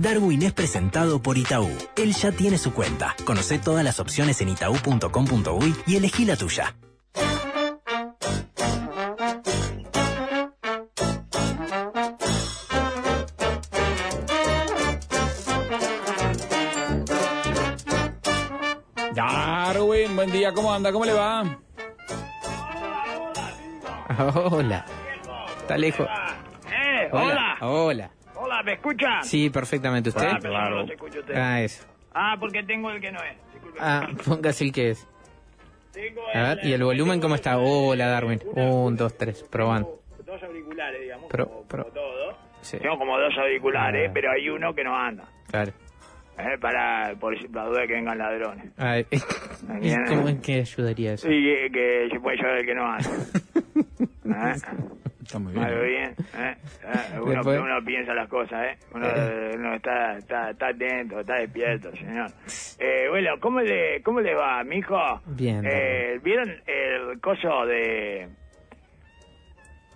Darwin es presentado por Itaú. Él ya tiene su cuenta. Conoce todas las opciones en itaú.com.uy y elegí la tuya. Darwin, buen día, ¿cómo anda? ¿Cómo le va? Hola. Está lejos. Eh, Hola. hola. Hola. Hola, ¿me escuchan? Sí, perfectamente. ¿Usted? Ah, yo no escucha usted. Ah, eso. Ah, porque tengo el que no es. Disculpe. Ah, póngase el que es. Tengo A ver, ¿y el volumen cómo está? Hola, Darwin. Un, dos, tres, probando. Dos auriculares, digamos, Pro- como, pro- como todos. Sí. Tengo como dos auriculares, Ah. pero hay uno que no anda. Claro. Eh, para, por la duda de que vengan ladrones. Ah, ¿Y Bien. cómo es que ayudaría eso? Y que, que se puede llevar el que no anda. ¿Eh? Está muy bien. bien, ¿eh? Eh, Uno, Después- uno piensa las cosas, ¿eh? Uno, Eh. uno está, está, está atento, está despierto, señor. Eh, bueno, ¿cómo le, cómo le va, mijo? Bien, Eh, ¿Vieron el coso de...?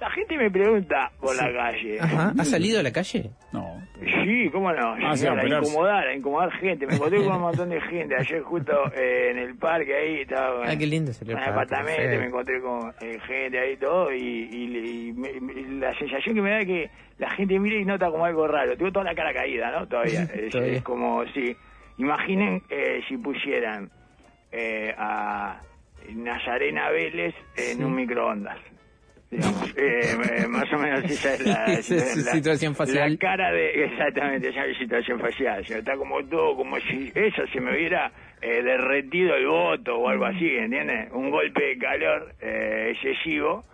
La gente me pregunta por la calle. Ajá. ¿Ha salido a la calle? No. Sí, cómo no, Ah, sí, a incomodar, a incomodar gente. Me encontré con un montón de gente ayer justo eh, en el parque ahí, estaba Ah, qué lindo salió en el apartamento, me encontré con eh, gente ahí y todo, y, y- y me- la sensación que me da es que la gente mira y nota como algo raro. Tengo toda la cara caída, ¿no? Todavía. Es, Todavía. es como, sí. Imaginen eh, si pusieran eh, a Nazarena Vélez en un microondas. Digamos, eh, más o menos esa es la, es situación facial. La cara de, exactamente, esa es situación facial. Está como todo, como si eso se me hubiera eh, derretido el voto o algo así, ¿entiendes? Un golpe de calor eh, excesivo,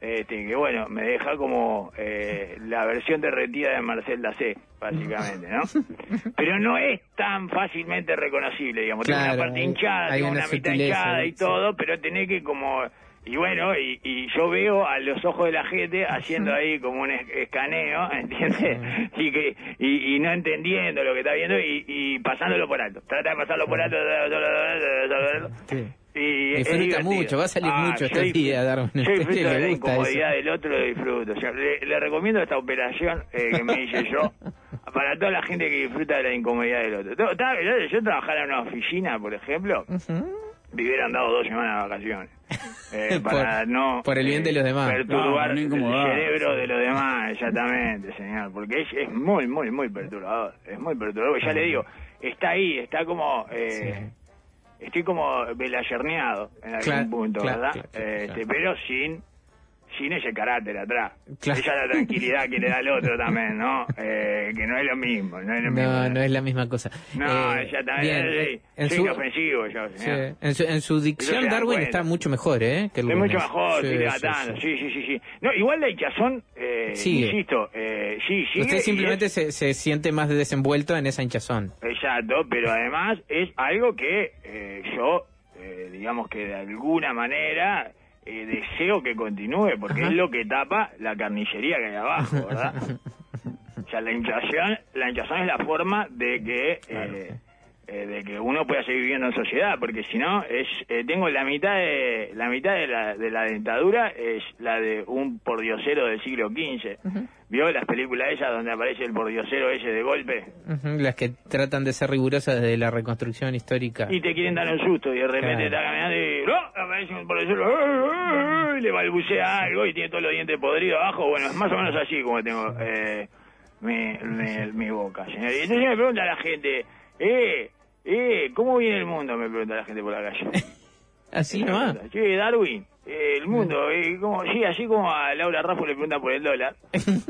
este, que bueno, me deja como eh, la versión derretida de Marcel Dacé, básicamente, ¿no? Pero no es tan fácilmente reconocible, digamos. tiene una parte hinchada, hay tiene una una mitad hinchada y sí. todo, pero tenés que como y bueno y, y yo veo a los ojos de la gente haciendo ahí como un es- escaneo ¿entiendes? y que y, y no entendiendo lo que está viendo y, y pasándolo por alto. Trata de pasarlo por alto Sí. y Disfruta mucho, va a salir mucho yo este día, Darwin. yo A usted disfruto le de la incomodidad eso. del otro lo disfruto. O sea, le, le recomiendo esta operación eh, que me hice yo para toda la gente que disfruta de la incomodidad del otro. Yo, yo trabajara en una oficina por ejemplo me hubieran dado dos semanas de vacaciones. Eh, Por- para no por el bien de los demás. perturbar No, no el cerebro de los demás, exactamente, señor. Porque es, es muy, muy, muy perturbador. Es muy perturbador. Ya le digo, está ahí, está como. Eh, Estoy como belayerneado en algún Claro, punto, claro, ¿verdad? claro, claro, Este, claro. Pero sin sin ese carácter atrás. Claro. Esa es la tranquilidad que le da al otro también, ¿no? Eh, que no es lo mismo, no es lo mismo. No, no es la misma cosa. No, Eh, ya bien, también. eh, en soy su- inofensivo yo, sí, en, su, en su dicción, Darwin está mucho mejor, ¿eh? Que el Es mucho mejor, Sí, sí, sí. Sí, sí, sí, sí. No, igual la hinchazón, eh, Sigue. insisto, eh, sí, sigue. Usted simplemente es- se, se siente más desenvuelto en esa hinchazón. Exacto, pero además es algo que eh, yo, eh, digamos que de alguna manera eh, deseo que continúe, porque Ajá. es lo que tapa la carnicería que hay abajo, ¿verdad? o sea, la hinchazón, la hinchazón es la forma de que... eh, eh, de que uno pueda seguir viviendo en sociedad, porque si no, es eh, tengo la mitad de la mitad de la, de la dentadura es la de un pordiosero del siglo XV. ¿Vio las películas esas donde aparece el pordiosero ese de golpe? Las que tratan de ser rigurosas desde la reconstrucción histórica. y te quieren dar un susto y de repente Claro. está caminando y ¡oh! aparece un pordiosero y le balbucea algo y tiene todos los dientes podridos abajo. Bueno, es más o menos así como tengo eh, mi, mi, mi boca, señor. Y entonces me pregunta la gente, eh, eh, ¿cómo viene el mundo? Me pregunta la gente por la calle. Así no va. Sí, Darwin, eh, el mundo, eh, como, sí, así como a Laura Raffo le preguntan por el dólar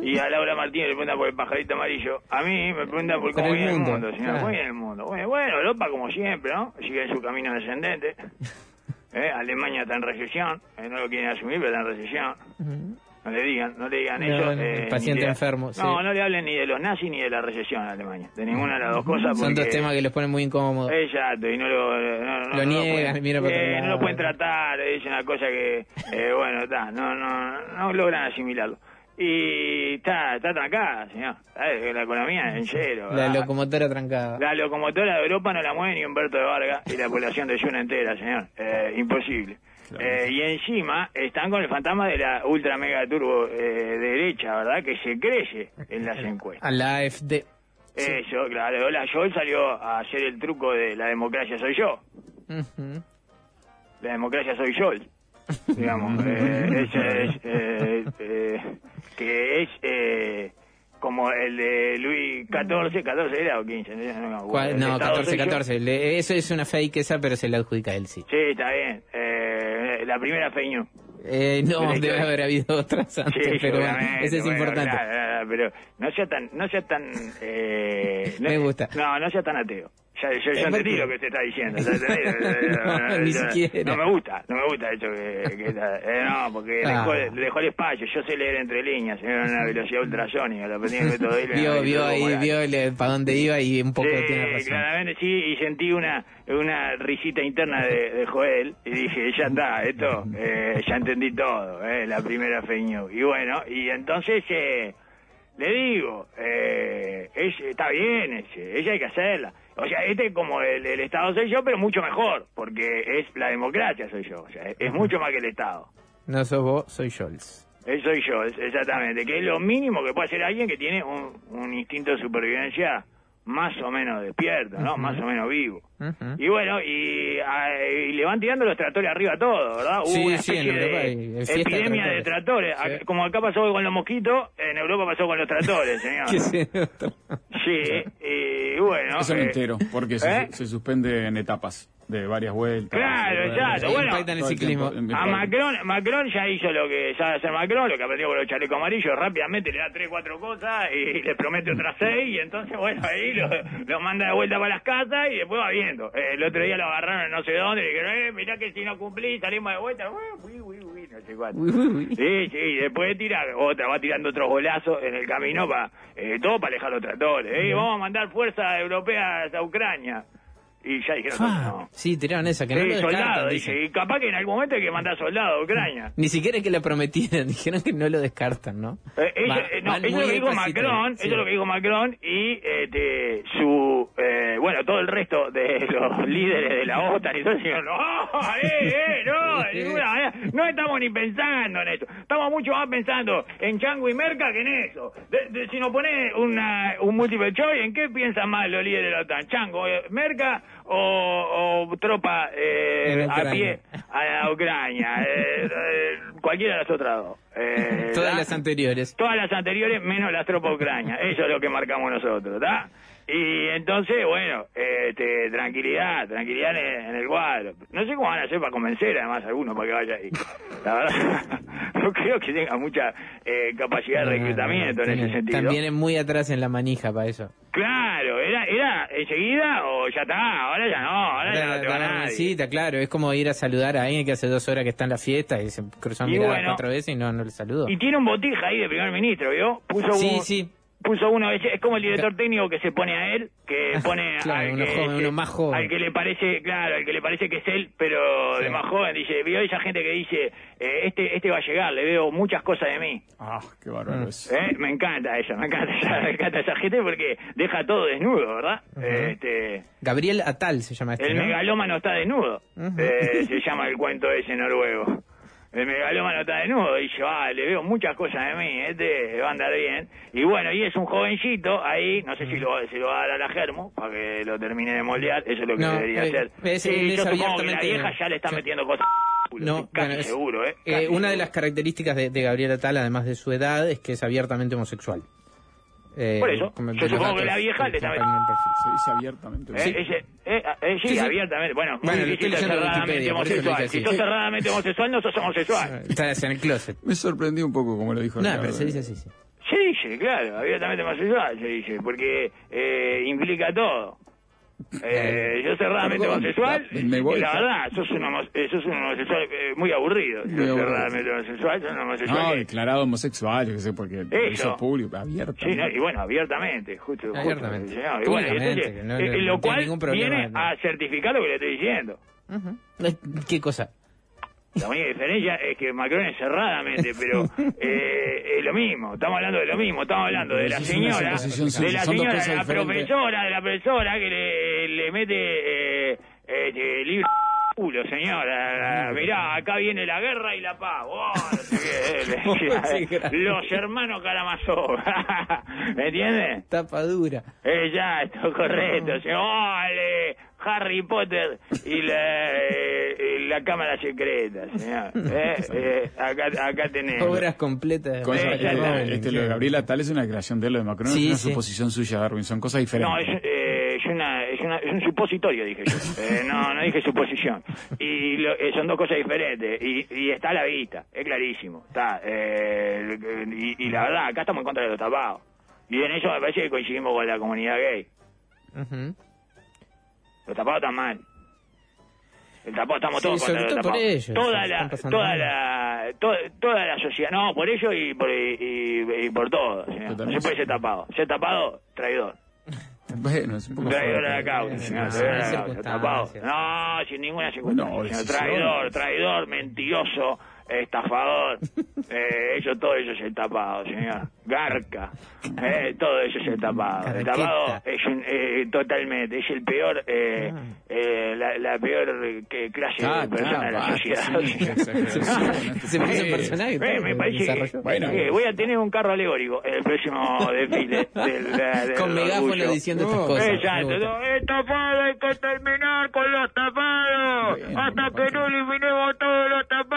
y a Laura Martínez le preguntan por el pajarito amarillo, a mí me preguntan por cómo viene mundo, el mundo, señor, claro. ¿cómo viene el mundo? Bueno, bueno, Europa como siempre, ¿no? Sigue en su camino descendente. Eh, Alemania está en recesión, eh, no lo quieren asumir, pero está en recesión. No le digan, no le digan No, eso. eh, paciente de- enfermo, No, sí. no le hablen ni de los nazis ni de la recesión en Alemania, de ninguna de las dos cosas. Son dos temas que los ponen muy incómodos. Exacto, y no lo, no, no- Lo niegan, pueden- mira para otro eh, no lo pueden tratar, es una cosa que, eh, bueno, está, no, no, no logran asimilarlo. Y está, está trancada, señor. La economía en cero. La ¿verdad? locomotora trancada. La locomotora de Europa no la mueve ni Humberto de Vargas y la población de Yuna entera, señor. Eh, Eh, y encima están con el fantasma de la ultra mega turbo eh, derecha, ¿verdad? Que se crece en las encuestas. A la AFD. Eso, claro. Hola, Joel salió a hacer el truco de la democracia soy yo. Ujú. La democracia soy yo. Digamos, eh, ese es, eh, eh, que es eh, como el de Luis XIV, 14 era o 15, no, no No, Estado 14, soy yo. 14. Le- eso es una fake esa, pero se la adjudica él, sí. Sí, está bien. La primera news. Eh, no, Pero- debe haber habido otras antes, Sí, pero bueno, ese es bueno, importante. claro, pero no sea tan, no sea tan, eh, no- Me gusta. No, no sea tan ateo. Ya, yo, ¿por entendí lo que se está diciendo. ya. No, ni Yo- siquiera. No me gusta, no me gusta eso que, que está- eh, no, porque Ah. dejó, dejó el espacio. Yo sé leer entre líneas, era una velocidad ultrasónica, lo aprendí en Dillon, Vio, vio ahí, vio para dónde iba y un poco tiene Sí, razón. claramente sí, y sentí una una risita interna de, de Joel y dije, ya está, esto, eh, ya entendí todo, eh, la primera fake news. Y bueno, y entonces eh, le digo, eh, es- está bien, ese, ella hay que hacerla. O sea, este es como el, el Estado soy yo, pero mucho mejor, porque es la democracia soy yo, o sea, es, es mucho más que el Estado. No sos vos, soy Scholz. Eh, soy yo, exactamente, que es lo mínimo que puede hacer alguien que tiene un, un instinto de supervivencia más o menos despierto, ¿no? Más o menos vivo. Y bueno, y, ah, y le van tirando los tractores arriba a todo, ¿verdad? Hubo Sí, una sí, en especie Europa de epidemia de tractores. tractores. Sí. Ac- Como acá pasó con los mosquitos, en Europa pasó con los tractores, señor. Sí, y bueno. Eso eh, entero, porque ¿eh? se, se suspende en etapas de varias vueltas. Claro, de- exacto, bueno. impactan el ciclismo. tiempo, A Macron, Macron ya hizo lo que sabe hacer Macron, lo que aprendió con los chalecos amarillos, rápidamente le da tres, cuatro cosas y le promete otras seis, y entonces, bueno, ahí lo, lo manda de vuelta para las casas y después va viendo. Eh, el otro día lo agarraron en no sé dónde, y le dijeron, eh, mirá que si no cumplís salimos de vuelta, "Uy, uy, uy, uy", no sé cuánto. Uy, uy, uy. Sí, sí, y después tira otra, va tirando otros golazos en el camino para eh, todo para alejar los tractores. Eh, vamos a mandar fuerzas europeas a Ucrania. Y ya dijeron, Ah, no. Sí, tiraron esa, que no Sí, lo descartan, soldados, dicen. dice, y capaz que en algún momento hay que mandar soldados a Ucrania. Ni siquiera es que la prometieran, dijeron que no lo descartan, ¿no? Eh, eso, Va- eh, no, eso es lo que dijo Macron, sí. eso es lo que dijo Macron y este, su, eh, bueno, todo el resto de los líderes de la OTAN y todo dijeron, no, eh, eh, no, de ninguna manera, no estamos ni pensando en eso, estamos mucho más pensando en Chango y Merca que en eso. De- de- si nos pone una, un multiple choice, ¿en qué piensan más los líderes de la OTAN? ¿Chango, Merca o, o tropa eh, a Ucrania. pie a Ucrania? Eh, cualquiera de las otras dos. Eh, Todas ¿da? las anteriores. Todas las anteriores menos las tropas ucranianas. Eso es lo que marcamos nosotros, ¿está? Y entonces, bueno, este, tranquilidad, tranquilidad en, en el cuadro. No sé cómo van a hacer para convencer además a alguno para que vaya ahí. La verdad, no creo que tenga mucha eh, capacidad de reclutamiento en ese sentido. También es muy atrás en la manija para eso. Claro, era, era enseguida o ya está, ahora ya no, ahora, ya no te va la nadie. visita, claro, es como ir a saludar a alguien que hace dos horas que está en la fiesta y se cruzan miradas bueno. cuatro veces y no, no le saludó. Y tiene un botija ahí de primer ministro, ¿vio? Puso Sí, un, sí. Puso uno, es, es como el director técnico que se pone a él, que pone Claro, al, uno que, joven, uno más joven. al que le parece, claro, al que le parece que es él, pero Sí. de más joven, dice, vio esa gente que dice, eh, este este va a llegar, le veo muchas cosas de mí. Ah, qué bárbaro es. ¿Eh? Me encanta esa, me encanta esa, me encanta esa gente porque deja todo desnudo, ¿verdad? este, Gabriel Atal se llama este, el ¿no? megalómano está desnudo, eh, se llama el cuento ese noruego. El megalómano está desnudo y yo, ah, le veo muchas cosas de mí, este va a andar bien. Y bueno, y es un jovencito ahí, no sé si lo, se lo va a dar a la Germo para que lo termine de moldear, eso es lo que No, debería eh, hacer. es- Sí, es yo supongo que la vieja ya le está metiendo cosas. No, casi bueno, es- seguro, ¿eh? eh, una de las características de, de Gabriel Atal, además de su edad, es que es abiertamente homosexual. Eh, Por eso, como yo supongo que la vieja le perfil. Se dice abiertamente. Eh, ese- eh, eh, sí, Sí, sí. abiertamente. Bueno, Bueno, leyendo en cerradamente homosexual. Si sos Sí. cerradamente homosexual, no sos homosexual. Estás en el closet. Me sorprendí un poco como lo dijo No, pero se dice así, sí. Se dice, claro, abiertamente homosexual, se dice, porque eh, implica todo. Eh, yo cerradamente homosexual, la- me voy, y la verdad, sos un, homo- eh, sos un homosexual eh, muy aburrido. Aburrido. cerradamente homosexual, sos un homosexual. No, que- declarado homosexual, yo qué sé, porque Eso. hizo público, abierto. Sí, no, y bueno, abiertamente, justo. justo, Abiertamente. no, y bueno, entonces, no- eh, no- no lo cual ningún problema, viene no. a certificar lo que le estoy diciendo. Ujú. Eh, ¿Qué cosa? La única diferencia es que Macron es cerradamente, pero eh, es lo mismo, estamos hablando de lo mismo, estamos hablando de la señora, de la señora, de la profesora, de la profesora que le, le mete eh, eh, libre culo, señora. Mirá, acá viene la guerra y la paz. Oh, no sé qué. Los hermanos Karamazov. ¿Me entiendes? Tapa dura. Eh, ya, esto correcto. ¡Ole! Harry Potter y la, eh, y la cámara secreta, señor. Eh, eh, acá, acá tenés. Obras completas. de Cosa- eh, este, lo de Gabriela Tal es una creación de él, lo de Macron Sí, es una sí. suposición suya, Darwin, son cosas diferentes. No, es, eh, es, una, es, una- es un supositorio, dije yo. Eh, no, no dije suposición. Y lo- eh, son dos cosas diferentes. Y, y está a la vista, es clarísimo. Está. eh, y, y la verdad, acá estamos en contra de los tapados. Y en eso me parece que coincidimos con la comunidad gay. Los tapados están mal. El tapado estamos Sí, todos contra los todo por tapados. ellos, Toda la, toda la, to- toda la sociedad, no, por ellos y por, y, y- y por todo. No se puede ser tapado. Ser tapado, traidor. Bueno, es un poco Traidor la causa, no, traidor a la causa. Tapado. No, sin ninguna circunstancia. Decisiones. Traidor, traidor, mentiroso, estafador. eh, eso, todo eso es tapado, señor. Garca. Eh, todo eso es tapado. El tapado es un, eh, totalmente, es el peor, eh, Ah. eh, la, la peor eh, que clase Ah, de persona de la sociedad. Se Eh, personaje. Me parece. Bueno. que voy a tener un carro alegórico en el próximo desfile del, del Con megáfono diciendo estas cosas. Exacto, gusta. no, es tapado, hay que terminar con los tapados. Hasta que no eliminemos todos los tapados,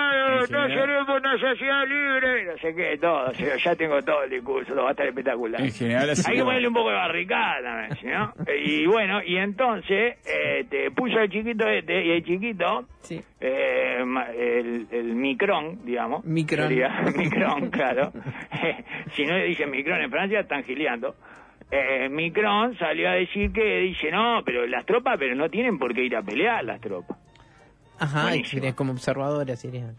no seremos una sociedad libre. No sé qué, todo. o sea, ya tengo todo el discurso, lo va a estar espectacular. En general, así Hay que ponerle un poco de barricada también, ¿sí, ¿no? Y bueno, y entonces eh, te puso el chiquito este, y el chiquito, Sí. eh, el, el micrón, digamos. Micrón. sería micrón, claro. si no le dicen micrón en Francia, están gileando. Eh, Micron salió a decir que dice, no, pero las tropas, pero no tienen por qué ir a pelear las tropas. Ajá, sería como observadora sería.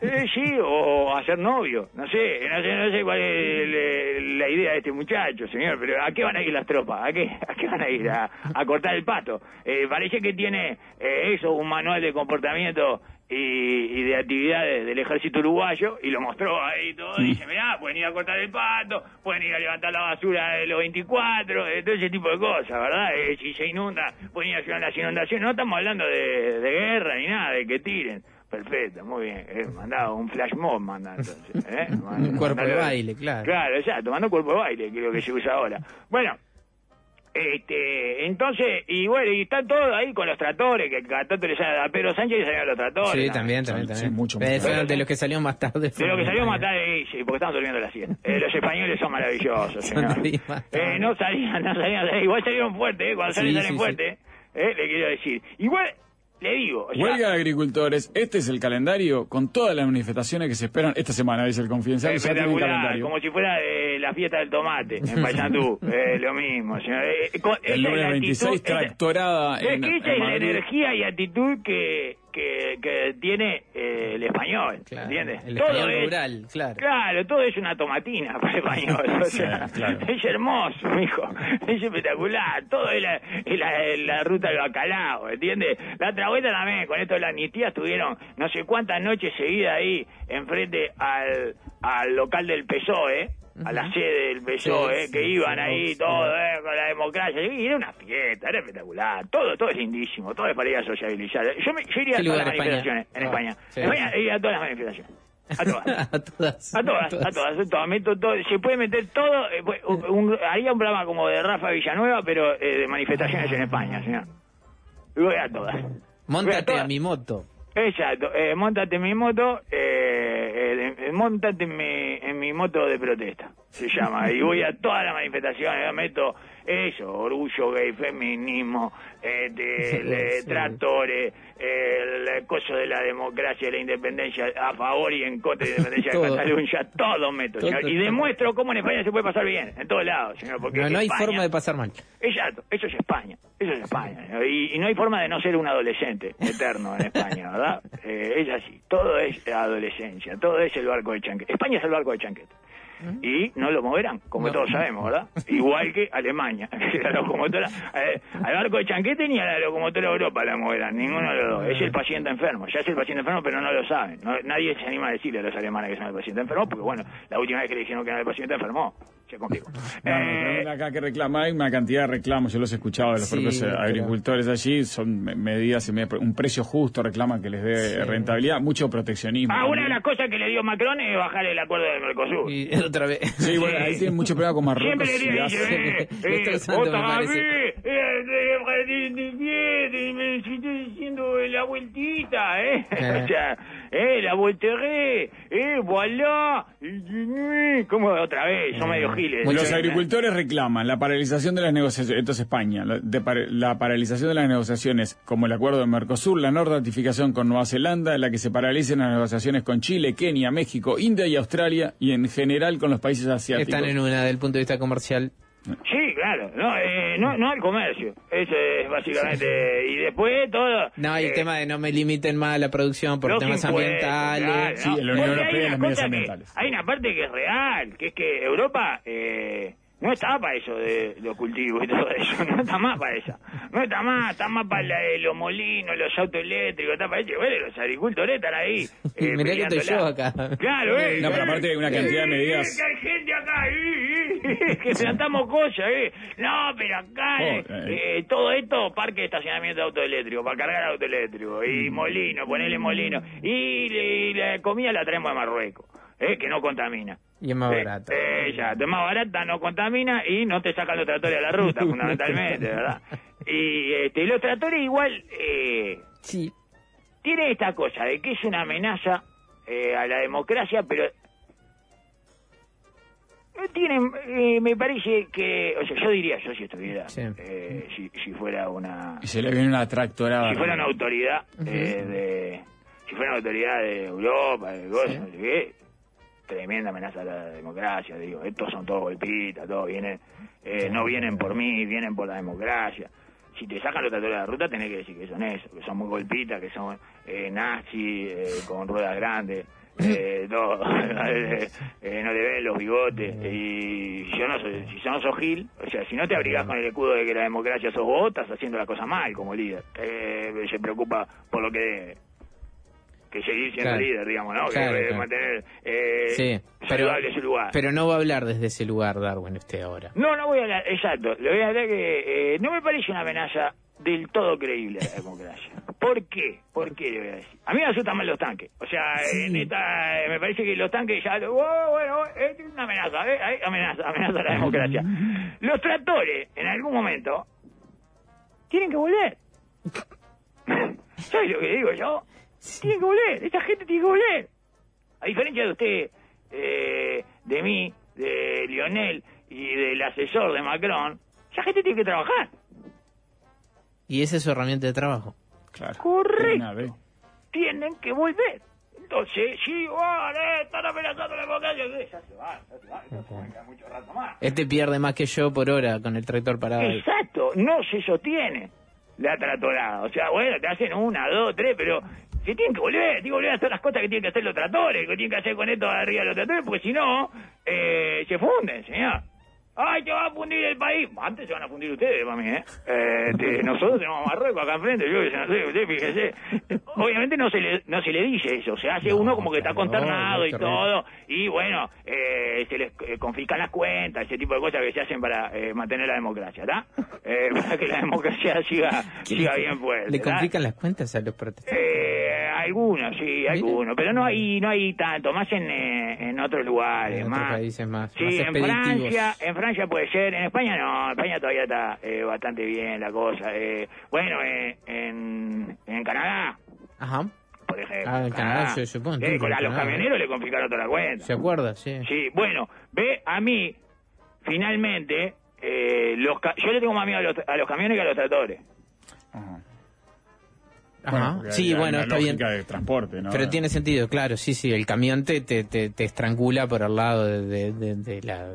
Eh, sí, o hacer novio, no sé, no sé, no sé cuál es la idea de este muchacho, señor, pero ¿a qué van a ir las tropas? ¿A qué, a qué van a ir? A, a cortar el pato. Eh, parece que tiene eh, eso, un manual de comportamiento y, y de actividades del ejército uruguayo, y lo mostró ahí todo, dice, mirá, pueden ir a cortar el pato, pueden ir a levantar la basura de los 24, eh, todo ese tipo de cosas, ¿verdad? Eh, si se inunda, pueden ir a ayudar en las inundaciones, no estamos hablando de, de guerra ni nada, de que tiren. Perfecto, muy bien. Eh, mandado un flash mob, manda entonces. ¿eh? Un cuerpo de baile, claro. Claro, exacto, manda cuerpo de baile, que es lo que se usa ahora. Bueno, este, entonces, y bueno, y están todos ahí con los tractores, que cada tanto le salen a Pedro Sánchez y salieron los tractores. Sí, ¿no? también, también, sí, también. mucho, Eh, mucho. fueron de los que salieron más tarde. De lo que salió a matar, eh, sí, porque estaban durmiendo la siesta. Eh, los españoles son maravillosos, señor. más tarde. Eh, no salían, no salían, igual salieron fuertes, eh, cuando salen Sí, salen sí, fuertes, eh, le quiero decir. Igual, le digo, o sea, Huelga de agricultores, este es el calendario con todas las manifestaciones que se esperan esta semana, dice el confidencial. Espectacular, calendario. como si fuera eh, la fiesta del tomate en Paysandú. eh, lo mismo, señor. Eh, con- esa El es lunes la 26, actitud, tractorada es en, que esa en es la energía y actitud que, que, que tiene eh, el español, Claro, ¿entiendes? el Todo español es- rural, claro. Claro, todo es una tomatina para el español. O sea, claro. Es hermoso, mijo. Es espectacular. Todo es la, es la, es la ruta del bacalao, ¿entiendes? La otra vuelta también, con esto de la amnistía, estuvieron no sé cuántas noches seguidas ahí enfrente al, al local del PSOE. A la sede del PSOE, Sí, que sí, iban ahí todo eh, con la democracia, y era una fiesta, era espectacular, todo todo es lindísimo, todo es para ir a sociabilizar. Yo, me, yo iría a ¿Qué todas las España? manifestaciones en Ah, España. En España iría a todas las manifestaciones. A todas. a todas. A todas, a todas, a todas. Meto todo, se puede meter todo. eh, pues, un- un- haría un programa como de Rafa Villanueva, pero eh, de manifestaciones en España, señor. Y voy a todas. A Móntate a mi moto. Exacto. Eh, montate mi moto, eh, eh, montate en mi, mi moto de protesta, se llama. Y voy a todas las manifestaciones, yo meto eso, orgullo gay, feminismo, este, Sí. tractores, el coso de la democracia y la independencia, a favor y en contra de la independencia de. Cataluña, todo meto, Todo, señor. Y demuestro cómo en España se puede pasar bien, en todos lados, señor. Porque No, no hay forma de pasar mal. Exacto, eso es España, eso es España. Y, y no hay forma de no ser un adolescente eterno en España, ¿verdad? Eh, es así, todo es adolescencia, todo es el barco de chanquete. España es el barco de chanquete. Y no lo moverán, como todos sabemos, ¿verdad? Igual que Alemania, que la locomotora, eh, al barco de Chanquete ni a la locomotora de Europa la moverán, ninguno de los dos. Es el paciente enfermo, ya es el paciente enfermo, pero no lo saben. No- nadie se anima a decirle a los alemanes que son el paciente enfermo, porque bueno, la última vez que le dijeron que era el paciente enfermo, se complicó. No, Eh, no, acá que reclama, hay una cantidad de reclamos, yo los he escuchado de los Sí, propios eh, pero- agricultores allí, son me- medidas, un precio justo, reclaman que les dé Sí. rentabilidad, mucho proteccionismo. Ah, una de las cosas que le dio Macron es bajar el acuerdo del Mercosur. Y otra vez. Sí, bueno, ahí tienen mucho problema con Marruecos. Siempre le hace- eh, eh, otra vez, eh, eh, de- me estoy diciendo la vueltita, ¿eh? Eh. O sea, eh, la volteré, eh, voilà, eh, ¿cómo otra vez? Son Eh, medio giles. mucho- Los ¿eh? agricultores reclaman la paralización de las negociaciones, esto es España, la, de par- la paralización de las negociaciones como el acuerdo de Mercosur, la no ratificación con Nueva Zelanda, la que se paralicen las negociaciones con Chile, Kenia, México, India y Australia y en general con los países asiáticos. Están en una del punto de vista comercial. Sí, claro, no, eh, no, no al comercio, eso es básicamente, y después todo... No, y el eh, tema de no me limiten más la producción por temas impuestos, ambientales. claro, Sí, ¿no? la Unión Europea hay y una las medidas que- ambientales. hay una parte que es real, que es que Europa eh, no está para eso de los cultivos y todo eso, no está más para eso. No está más, está más para la de los molinos, los autos eléctricos, está para eso. Bueno, los agricultores están ahí. eh, Mirá que estoy yo acá. Claro, eh. No, pero aparte hay una cantidad de medidas. Que hay gente acá, eh, eh, que plantamos cosas, eh. No, pero acá, eh, eh, todo esto, parque de estacionamiento de auto eléctrico, para cargar auto eléctrico, y molino, ponerle molino. Y, y la comida la traemos de Marruecos, eh, que no contamina. Y es más Eh, barato. Eh, ya, es más barata, no contamina y no te sacan los tractores de la ruta, fundamentalmente, ¿verdad? Y, este, los tractores igual eh, Sí. tiene esta cosa de que es una amenaza eh, a la democracia, pero no tienen, eh, me parece que, o sea, yo diría, yo si estuviera, Sí. eh, si, si fuera una, Y se le viene una tractorada. si fuera una autoridad eh, de, si fuera una autoridad de Europa, de cosas, Sí. no sé qué, tremenda amenaza a la democracia, digo, estos son todos golpistas, todos vienen, eh, no vienen por mí, vienen por la democracia. Si te sacan los tatuajes de la ruta, tenés que decir que son eso, que son muy golpistas, que son eh, nazis, eh, con ruedas grandes, eh, todo, eh, no le ven los bigotes, y yo no soy, si yo no sos Gil, o sea, si no te abrigás con el escudo de que la democracia sos vos, estás haciendo la cosa mal como líder, eh, se preocupa por lo que debe que seguir siendo Claro. líder, digamos, ¿no? Claro, que claro. mantener eh, Sí, pero, saludable su lugar. pero no va a hablar desde ese lugar, Darwin, usted ahora. No, no voy a hablar, exacto. Le voy a hablar que eh, no me parece una amenaza del todo creíble a la democracia. ¿Por qué? ¿Por qué le voy a decir? A mí me asustan más los tanques. O sea, en esta, eh, me parece que los tanques ya... Oh, bueno, es una amenaza, ¿eh? Hay amenaza, amenaza a la democracia. Los tractores, en algún momento, tienen que volver. ¿Sabes lo que digo yo? Tienen que volver, esta gente tiene que volver. A diferencia de usted, eh, de mí, de Lionel y del asesor de Macron, esa gente tiene que trabajar. Y esa es su herramienta de trabajo. Claro. Correcto. Una vez. Tienen que volver. Entonces, sí, vale, están amenazando la democracia. Ya se van, ya se van, ya se van, queda mucho rato más. Este pierde más que yo por hora con el tractor parado. ahí. Exacto, no se sostiene la tratorada. O sea, bueno, te hacen una, dos, tres, pero se tienen que volver, tienen que volver a hacer las cosas que tienen que hacer los tratores, que tienen que hacer con esto arriba de los tratores, porque si no, eh, se funden, señor. ¡Ay, te va a fundir el país! Antes se van a fundir ustedes, para mí, ¿eh? Eh, te- nosotros tenemos Marruecos acá enfrente, yo no sé, usted fíjese. Obviamente no se le, no se le dice eso, se hace No, uno como que está consternado y todo, y bueno, eh, se les eh, confiscan las cuentas, ese tipo de cosas que se hacen para eh, mantener la democracia, ¿está? Eh, para que la democracia siga, siga bien fuerte. ¿Le ¿tá? complican las cuentas a los protestantes? Eh, algunos, sí, algunos, pero no hay, no hay tanto, más en, eh, en otros lugares, En otros más. países más, Sí, más en. Francia, en Francia puede ser, en España no, en España todavía está eh, bastante bien la cosa. Eh, bueno, eh, en, en Canadá, Ajá. por ejemplo. Ah, en Canadá, yo supongo, Eh, con- a los Canadá. camioneros le confiscaron toda la cuenta. ¿Se acuerda? Sí. Sí, bueno, ve, a mí, finalmente, eh, los ca- yo le tengo más miedo a los, a los camiones que a los tractores. Ajá. Ajá. sí, hay bueno, está bien. lógica de transporte, ¿no? Pero tiene sentido, claro, sí, sí. El camión te, te, te, te estrangula por el lado de, de- de- de la...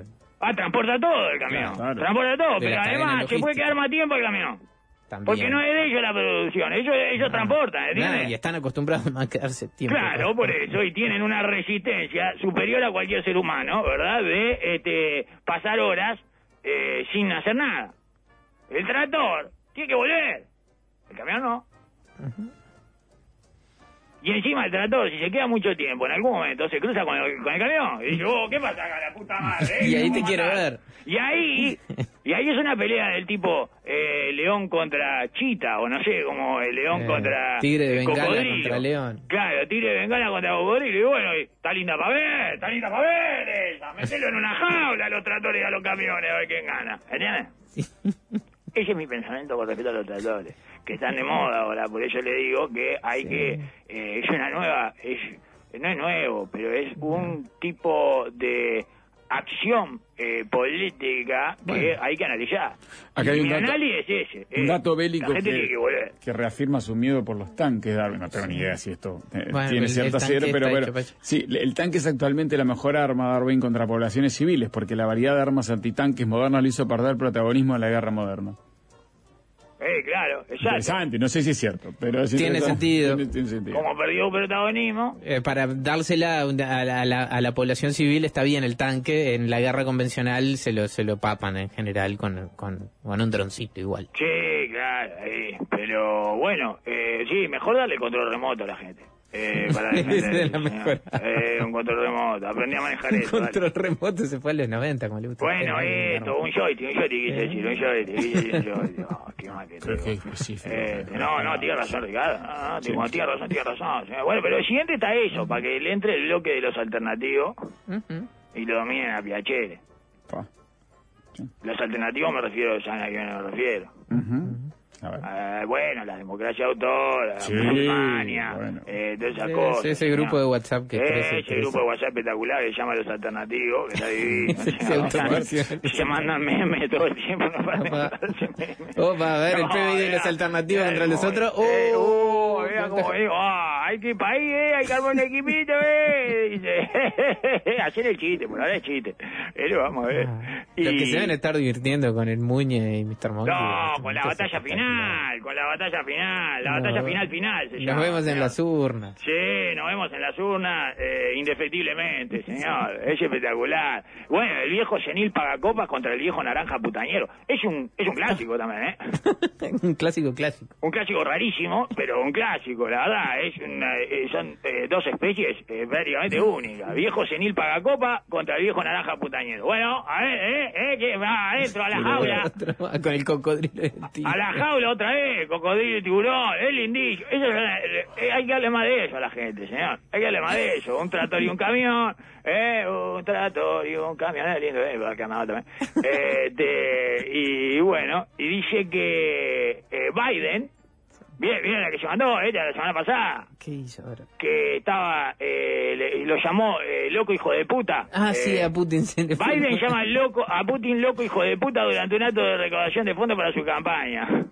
Ah, transporta todo el camión. Claro, claro. Transporta todo, De pero además se puede quedar más tiempo el camión. También. Porque no es de ellos la producción, ellos, ellos transportan, ¿entiendes? y están acostumbrados a quedarse tiempo. Claro, por eso, y tienen una resistencia superior a cualquier ser humano, ¿verdad? De este, pasar horas eh, sin hacer nada. El tractor tiene que volver, el camión no. Y encima el tractor, si se queda mucho tiempo, en algún momento se cruza con el, con el camión y dice, oh, ¿qué pasa acá, la puta madre? Y ahí ¿Cómo te quiero matar?". ver. Y ahí, y ahí es una pelea del tipo eh, león contra chita, o no sé, como el león Eh, contra tigre de Bengala cocodrilo. contra león. Claro, tigre de bengala contra cocodrilo. Y bueno, está linda para ver, está linda para ver esa. Metelo en una jaula a los tractores y a los camiones, a ver quién gana. ¿Entiendes? Ese es mi pensamiento con respecto a los tractores, que están de moda ahora. Por eso le digo que hay que... eh, es una nueva... Es, no es nuevo, pero es un tipo de acción eh, política que hay que analizar. Acá hay un mi dato- análisis es ese. Un es, dato bélico que, reafirma su miedo por los tanques, Darwin. No tengo ni idea si esto eh, Bueno, tiene el- cierta cero, pero bueno. Sí, el tanque es actualmente la mejor arma, Darwin, contra poblaciones civiles, porque la variedad de armas antitanques modernas le hizo perder protagonismo en la guerra moderna. Eh, claro, exacto. Interesante, no sé si es cierto, pero es Tiene sentido. Tiene, tiene sentido. Como perdió protagonismo, Eh, para dársela a, la, a la- a la población civil está bien el tanque, en la guerra convencional se lo, se lo papan en general con, con, con un droncito igual. Sí, claro, ahí. pero bueno, eh, sí, mejor darle control remoto a la gente. Eh, para defender, la mejor. Eh, un control remoto, aprendí a manejar eso. dale. Control remoto se fue a los 90, como le gusta. Bueno, usted, esto, un joystick, un joystick, quise decir, un joystick, quise decir, un joystick. Oh, qué mal que. Eh, no, no, tiene razón, Ricardo. No, Sí. tiene- razón, tiene razón. señor. Bueno, pero el siguiente está eso, para que le entre el bloque de los alternativos y lo dominen a Piacere. Pa. Los alternativos me refiero, ¿saben a quién me refiero? A ver. Eh, bueno, la democracia autora, Sí, la musulmania, bueno. eh, todas esas Ese- cosas. ese grupo ¿no? de WhatsApp que Eh, crece, Ese crece. grupo de WhatsApp espectacular que se llama Los Alternativos, que está divino. Se ¿no? automenciona. se mandan memes todo el tiempo. No paran de Opa. a ver, el No, PBI de los alternativos mirá contra los cómo- otros. eh, ¡Oh! uh, mirá cómo digo, ah, hay que ir para ahí, eh, hay que armar un equipito, eh. Dice, hacer el chiste, por ahora es chiste. Eh, lo vamos a ver. Los Y- que se deben estar divirtiendo con el Muñe y Mr. Monkey. no, con la batalla final, con la batalla final, la batalla final final se Nos llama, vemos en las urnas. Sí, nos vemos en las urnas, eh, indefectiblemente, señor. Es espectacular. Bueno, el viejo senil pagacopas contra el viejo naranja putañero. Es un, es un clásico también, ¿eh? un clásico clásico. Un clásico rarísimo, pero un clásico, la verdad. Es una- eh, son eh, dos especies eh, prácticamente únicas. Viejo senil pagacopa contra el viejo naranja putañero. Bueno, a ver, ¿eh? ¿eh? Que va adentro a la jaula. Con el cocodrilo. A la jaula otra vez, cocodrilo y tiburón, el indillo. Eso, es- eh, hay que darle más de eso a la gente, señor. Hay que darle más de eso. Un tractor y un camión, eh, un tractor y un camión. Es lindo, eh, también. Este, y bueno, y dice que eh, Biden, bien, bien la que se mandó, ella la semana pasada, ¿Qué hizo ahora? que estaba, eh, le- lo llamó eh, loco hijo de puta. Ah, sí, Eh, a Putin se. Biden llama loco, a Putin loco hijo de puta durante un acto de recaudación de fondos para su campaña.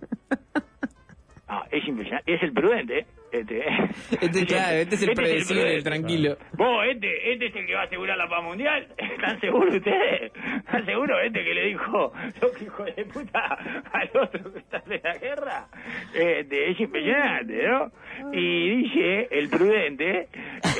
Es impresionante. Es el prudente, ¿eh? Este. Este, claro, este es el predecible, el prudente. tranquilo. Vos, este, este es el que va a asegurar la paz mundial. ¿Están seguros ustedes? ¿Están seguros este que le dijo, loco hijo de puta, al otro que está en la guerra? Este, es impresionante, ¿no? Y dice, el prudente,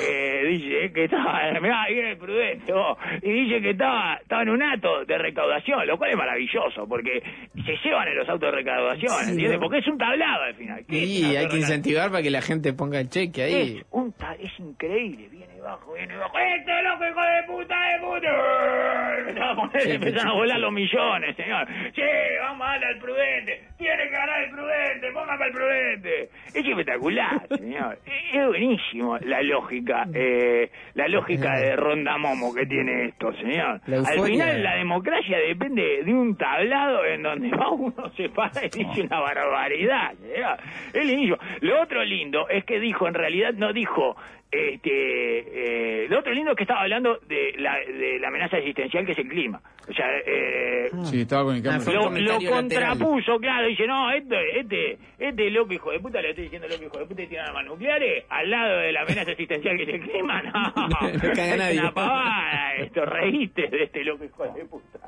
eh, dice que estaba, mirá, ahí viene el prudente, vos, y dice que estaba, estaba en un acto de recaudación, lo cual es maravilloso, porque se llevan en los autos de recaudación, ¿entiendes? Porque es un tablado al final. ¿Qué es un Sí, hay de que incentivar para que la gente ponga el cheque ahí. Es un es increíble, viene bajo, viene bajo. ¡Este loco hijo de puta de puta! Empezaron a, poner, Sí, empezaron a sí, volar los millones, señor. Sí, vamos a darle al prudente. Tiene que ganar el prudente, póngame al prudente. Es espectacular, señor. Es buenísimo la lógica, eh, la lógica de Ronda Momo que tiene esto, señor. Al final la democracia depende de un tablado en donde va uno se para y dice una barbaridad. señor. Es lindísimo. Lo otro lindo es que dijo, en realidad no dijo este, eh, lo otro lindo es que estaba hablando de la, de la amenaza existencial que es el clima. O sea, eh, Sí, estaba con el Ah, cambio. un lo, lo lateral. contrapuso, claro, dice, no, este, este, este loco hijo de puta, le estoy diciendo loco hijo de puta y tiene armas nucleares, al lado de la amenaza existencial que es el clima, no, No caga nadie. una pavada, esto, reíste de este loco hijo de puta,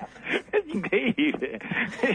es increíble.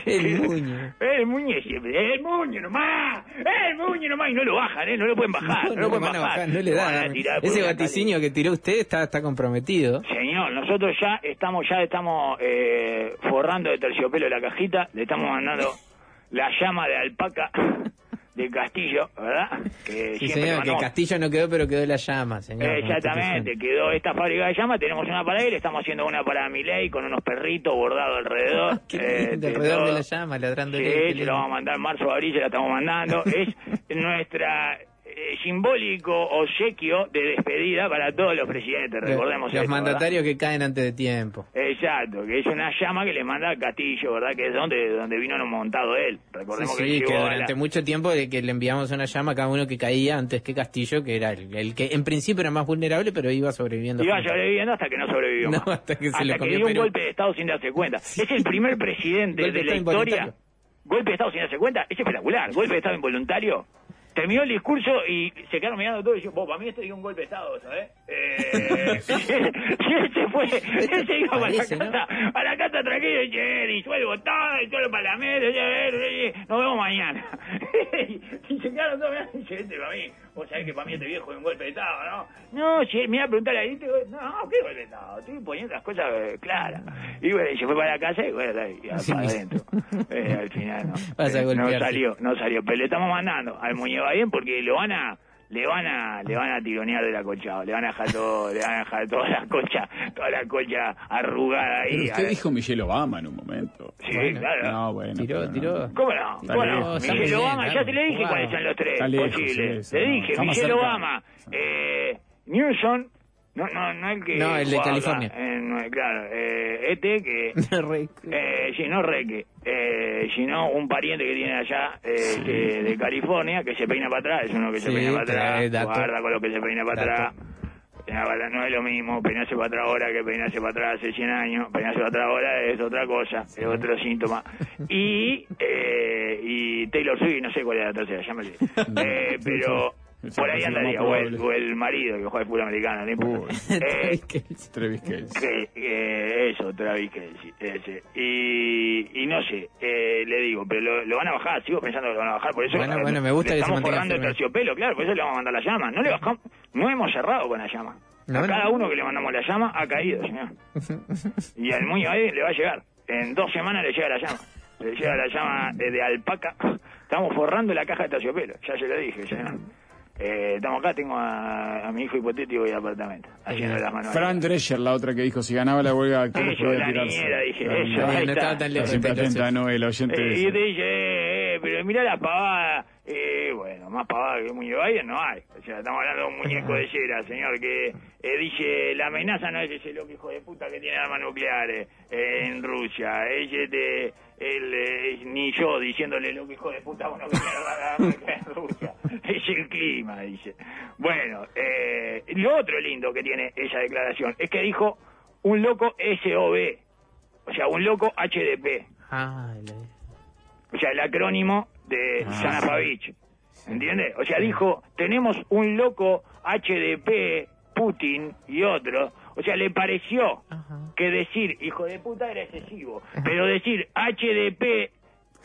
El Muñe. El Muñe siempre, el Muñe nomás, el Muñe nomás, y no lo bajan, ¿eh? no lo pueden bajar, no, No, lo no, pueden van a bajar. bajar, no le Lo da. van a tirar Ese vaticinio que tiró usted está, está comprometido. Señor, nosotros ya estamos ya estamos eh, forrando de terciopelo la cajita, le estamos mandando la llama de alpaca del castillo, ¿verdad? Que Sí, señor, que el castillo no quedó, pero quedó la llama, señor. Exactamente, quedó esta fábrica de llama, tenemos una para él, estamos haciendo una para Miley con unos perritos bordados alrededor. Qué eh, lindo, de alrededor de la llama, ladrando Sí, se lo vamos a mandar en marzo o abril, se la estamos mandando. Es nuestra eh, simbólico obsequio de despedida para todos los presidentes, recordemos Los esto, ¿verdad? mandatarios que caen antes de tiempo. Exacto, que es una llama que le manda al castillo, ¿verdad? Que es donde, donde vino montado él. Sí, Recordemos que sí, que llegó a durante la- mucho tiempo de que le enviamos una llama a cada uno que caía antes que Castillo, que era el, el que en principio era más vulnerable, pero iba sobreviviendo. Iba junto. sobreviviendo hasta que no sobrevivió. No, más. hasta que se lo dio un golpe de Estado sin darse cuenta. Es el primer presidente de la historia. Golpe de Estado sin darse cuenta. Es espectacular. Golpe de Estado involuntario. Terminó el discurso y se quedaron mirando todo y dijeron, vos, para mí esto dio un golpe de Estado, ¿sabes? Eh, y él se fue, él se iba Parece, para ¿no? la casa, a la casa tranquilo y dice, disuelvo todo, y todo para y- y- nos vemos mañana. y se quedaron todos mirando y este para mí, vos sabés que para mí este viejo es un golpe de Estado, ¿no? No, si me iba a preguntar ahí, te digo, no, ¿qué golpe de Estado? Estoy poniendo las cosas eh, claras. Y bueno, y se fue para la casa y bueno, y para adentro. Eh, al final no. Vas a Eh, no salió, no salió, pero le estamos mandando al Muñe va bien porque lo van a le van a le van a tironear del acolchado, le van a dejar todo, le van a dejar toda la colcha, toda la colcha arrugada Pero ahí. usted A- dijo Michelle Obama en un momento. Sí, Bueno, claro. No, bueno. Tiró, pero tiró. no. ¿Cómo no? Está bueno, lejos. está muy Michelle bien, Obama, ya claro. te le dije Wow. cuáles son los tres posibles. sí, le dije, Michelle cerca. Obama, eh, Newsom, no, no, no el que. No, el de California. eh, no, claro, eh, este que. Eh, sí, no Reque, eh, sino un pariente que tiene allá eh, que- de California, que se peina para atrás, es uno que se Sí, peina para atrás, dato. guarda con lo que se peina para Dato. atrás. No es lo mismo peinarse para atrás ahora que peinarse para atrás hace 100 años. Peinarse para atrás ahora es otra cosa, es otro síntoma. Y, eh, y Taylor Swift, no sé cuál es la tercera. Eh, pero por ahí andaría, o el, o el marido que juega de fútbol americano, no importa. Eh, Travis Kelce. que, eh, eso, Travis Kelce, ese. Y, y no sé, eh, le digo, pero lo, lo van a bajar, sigo pensando que lo van a bajar, por eso Bueno, eh, bueno, me gusta le que estamos forrando el terciopelo, claro, por eso le vamos a mandar la llama. No le bajamos, no hemos cerrado con la llama. No, a cada uno que le mandamos la llama ha caído, señor. Y al Muñoz ahí le va a llegar. En dos semanas le llega la llama. Le llega la llama de, de alpaca. Estamos forrando la caja de terciopelo, ya se lo dije, señor. Eh, estamos acá, tengo a, a mi hijo hipotético y apartamento, haciendo las manos. Fran Drescher, la otra que dijo, si ganaba la huelga actores Eso, podía la tirarse. niñera, dije, ahí no está. estaba tan lejos. siempre atenta, ¿no? El oyente Eh, y te dice, eh, eh, pero mirá la pavada. Eh, bueno, más pavada que muñeco Biden no hay. O sea, estamos hablando de un muñeco de cera, señor, que eh, dice, la amenaza no es ese loco hijo de puta que tiene armas nucleares eh, en Rusia. Es este, el, eh, ni yo diciéndole loco hijo de puta, bueno, que tiene armas nucleares en Rusia. Es el clima, dice. Bueno, eh, lo otro lindo que tiene esa declaración es que dijo un loco SOB. O sea, un loco HDP. O sea, el acrónimo de Ah. Sanapavich. ¿Entiendes? O sea, dijo, tenemos un loco HDP, Putin y otro. O sea, le pareció que decir hijo de puta era excesivo. Pero decir HDP,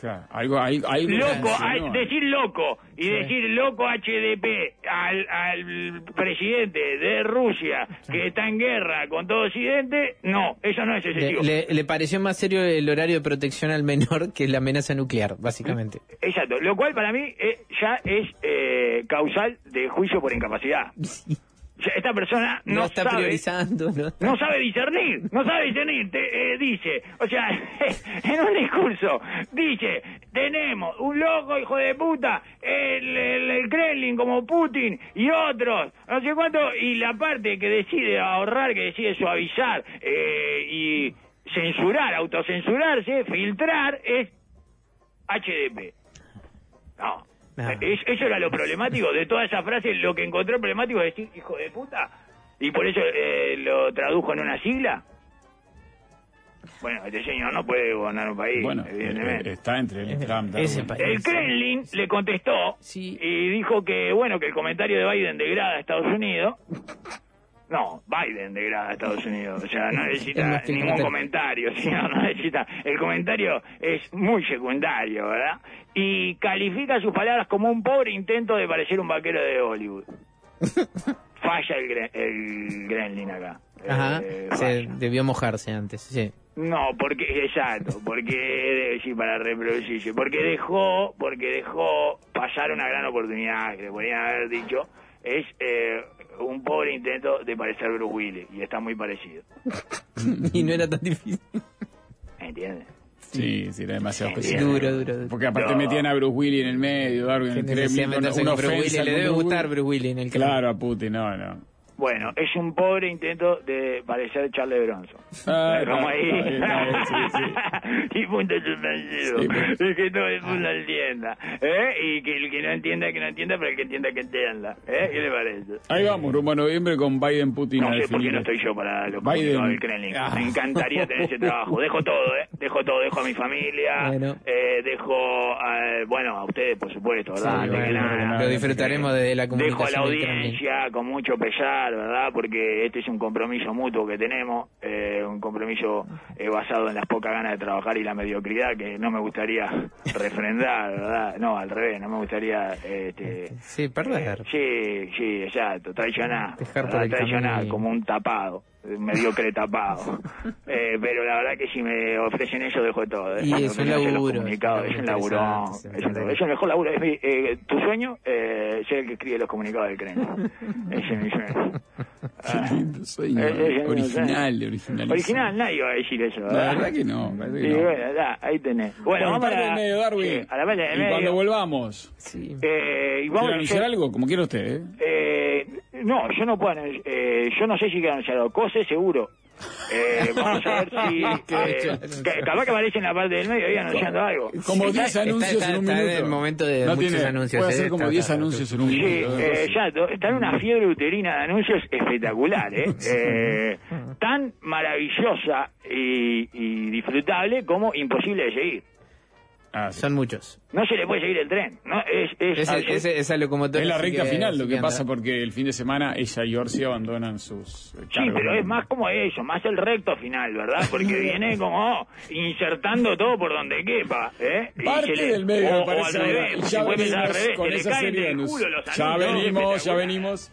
Claro, algo, algo, algo loco, decir loco y Sí. decir loco HDP al, al presidente de Rusia que está en guerra con todo Occidente, no, eso no es Le, excesivo. le- le pareció más serio el horario de protección al menor que la amenaza nuclear, básicamente. Exacto, lo cual para mí eh, ya es eh, causal de juicio por incapacidad. Sea, esta persona No, no, está sabe, priorizando, ¿no? no sabe discernir, no sabe discernir, te, eh, dice, o sea, en un discurso, dice, tenemos un loco hijo de puta, el, el, el Kremlin como Putin y otros, no sé cuánto, y la parte que decide ahorrar, que decide suavizar eh, y censurar, autocensurarse, filtrar, es HDP. No. No. Es- eso era lo problemático de toda esa frase. Lo que encontré problemático es decir, hijo de puta. Y por eso eh, lo tradujo en una sigla. Bueno, este señor no puede gobernar un país, Bueno, evidentemente. eh, está entre el Trump. ese Darwin. país. El Kremlin le contestó Sí. y dijo que, bueno, que el comentario de Biden degrada a Estados Unidos. No, Biden degrada a Estados Unidos. O sea, no Es necesita ningún comentario. sino no necesita. El comentario es muy secundario, ¿verdad? Y califica sus palabras como un pobre intento de parecer un vaquero de Hollywood. Falla el, Gre- el Gremlin acá. Ajá, Eh, se debió mojarse antes, sí. No, porque exacto, porque sí para reproducirse, porque dejó, porque dejó pasar una gran oportunidad que le podían haber dicho es eh, un pobre intento de parecer Bruce Willis y está muy parecido, y no era tan difícil. ¿entiendes? Sí, sí, era demasiado especial. Duro, duro, duro. Porque aparte No. metían a Bruce Willis en el medio, Darwin en el Kremlin, con con Bruce Willis. Le debe gustar. Bruce Willis en el Kremlin. Claro, a Putin, no, no. Bueno, es un pobre intento de parecer Charles Bronson. Ah, Como ahí. sí, y punto suspensivo. Sí, pero- Y que todo el mundo entienda. ¿eh? Y que el que no entienda, que no entienda, pero el que entienda, que entienda. ¿eh? ¿Qué le parece? Ahí vamos, rumbo a noviembre con Biden Putin No sé por qué definir. no estoy yo para los Biden. comunicados del Kremlin. Ah. Me encantaría tener ese trabajo. Dejo todo, ¿eh? Dejo todo. Dejo a mi familia. Bueno. eh, dejo, a, bueno, a ustedes, por supuesto, ¿verdad? Que bueno, lo disfrutaremos desde la Dejo a la comunicación audiencia con mucho pesar, ¿verdad? Porque este es un compromiso mutuo que tenemos, eh, un compromiso eh, basado en las pocas ganas de trabajar y la mediocridad que no me gustaría refrendar, ¿verdad? No, al revés, no me gustaría... Este, Sí, perder. Sí, sí, exacto, traicionar, traicionar como un tapado, mediocre tapado. Eh, pero la verdad que si me ofrecen eso dejo todo. ¿eh? Y es un laburo, es es un laburón, es, un- sí, es el mejor laburo. Es mi- eh, tu sueño, eh, ser el que escribe los comunicados del Kremlin. Ese es mi sueño. Qué lindo sueño. Eh, eh, eh, original, eh, original. Original, nadie va a decir eso, La ¿verdad? que no, que Sí, no. bueno, da, ahí tenés. Bueno, vamos a la... medio, Darwin. a la del y medio. cuando volvamos, Sí. Eh, y vamos ¿quiere a anunciar hacer- algo? Como quiera usted, ¿eh? Eh, no, yo no puedo eh, yo no sé si quiero anunciar algo, Seguro. Eh, vamos a ver si... eh, capaz que aparece en la parte del medio ahí anunciando algo. Como Está- 10 está- anuncios está- en un está en minuto. el momento de no muchos tiene, anuncios, Puede ¿eh? hacer como Está- 10 está- anuncios en un Sí, minuto. eh, ya, está en una fiebre uterina de anuncios espectacular, ¿eh? Eh, tan maravillosa y, y disfrutable como imposible de seguir. Ah, sí. Son muchos. No se le puede seguir el tren, ¿no? Es, es, Ese- absolut- ese- esa locomotora. Es la recta que- final lo que anda. pasa porque el fin de semana ella y Orsi abandonan sus eh, Sí, pero es más como eso, más el recto final, ¿verdad? Porque viene como insertando todo por donde quepa, ¿eh? Se le- del medio, o, me o al parece. revés, ya pensar al venimos revés, con se esa serie Ya venimos, ya venimos.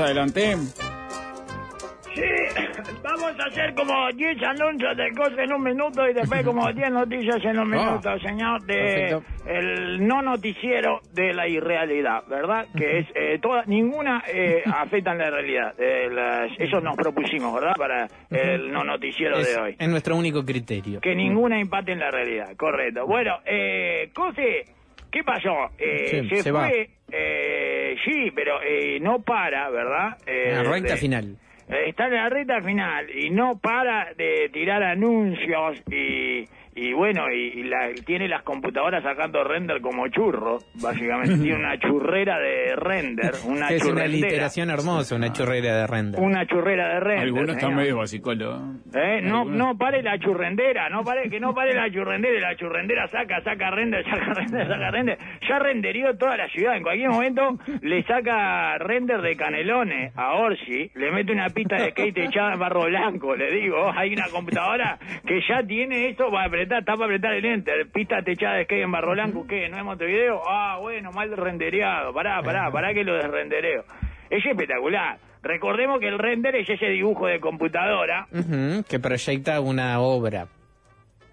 Adelante. Sí, vamos a hacer como 10 anuncios de cosas en un minuto y después como 10 noticias en un Ah, minuto, señor, de perfecto. el no noticiero de la irrealidad, ¿verdad? Que es eh, toda, ninguna eh, afecta en la realidad. Eh, las- eso nos propusimos, ¿verdad? Para el no noticiero Es, de hoy. es nuestro único criterio. Que ninguna empate en la realidad, correcto. Bueno, eh, Cose, ¿qué pasó? Eh, Sí, se, se fue, va. Sí, pero eh, no para, ¿verdad? Eh, En la recta de- final. eh, Está en la recta final y no para de tirar anuncios y, y bueno, y, y la- tiene las computadoras sacando render como churro, básicamente. tiene una churrera de render, una es una literación hermosa, una chorrera de render. Una churrera de render. Algunos están medio basicolo. Eh, no, Algunos- no pare la churrendera, no pare, que no pare la churrendera, y la churrendera saca, saca render, saca render, saca render. Ya renderió toda la ciudad, en cualquier momento le saca render de canelones a Orsi, le mete una pista de skate echada en barro blanco, le digo, hay una computadora que ya tiene esto para apretar, está para apretar el enter, pista techada de skate en barro blanco, ¿qué? ¿No es Montevideo? Ah, bueno, mal rendereado, pará, pará, pará que lo desrendereo. Es espectacular. Recordemos que el render es ese dibujo de computadora que proyecta una obra.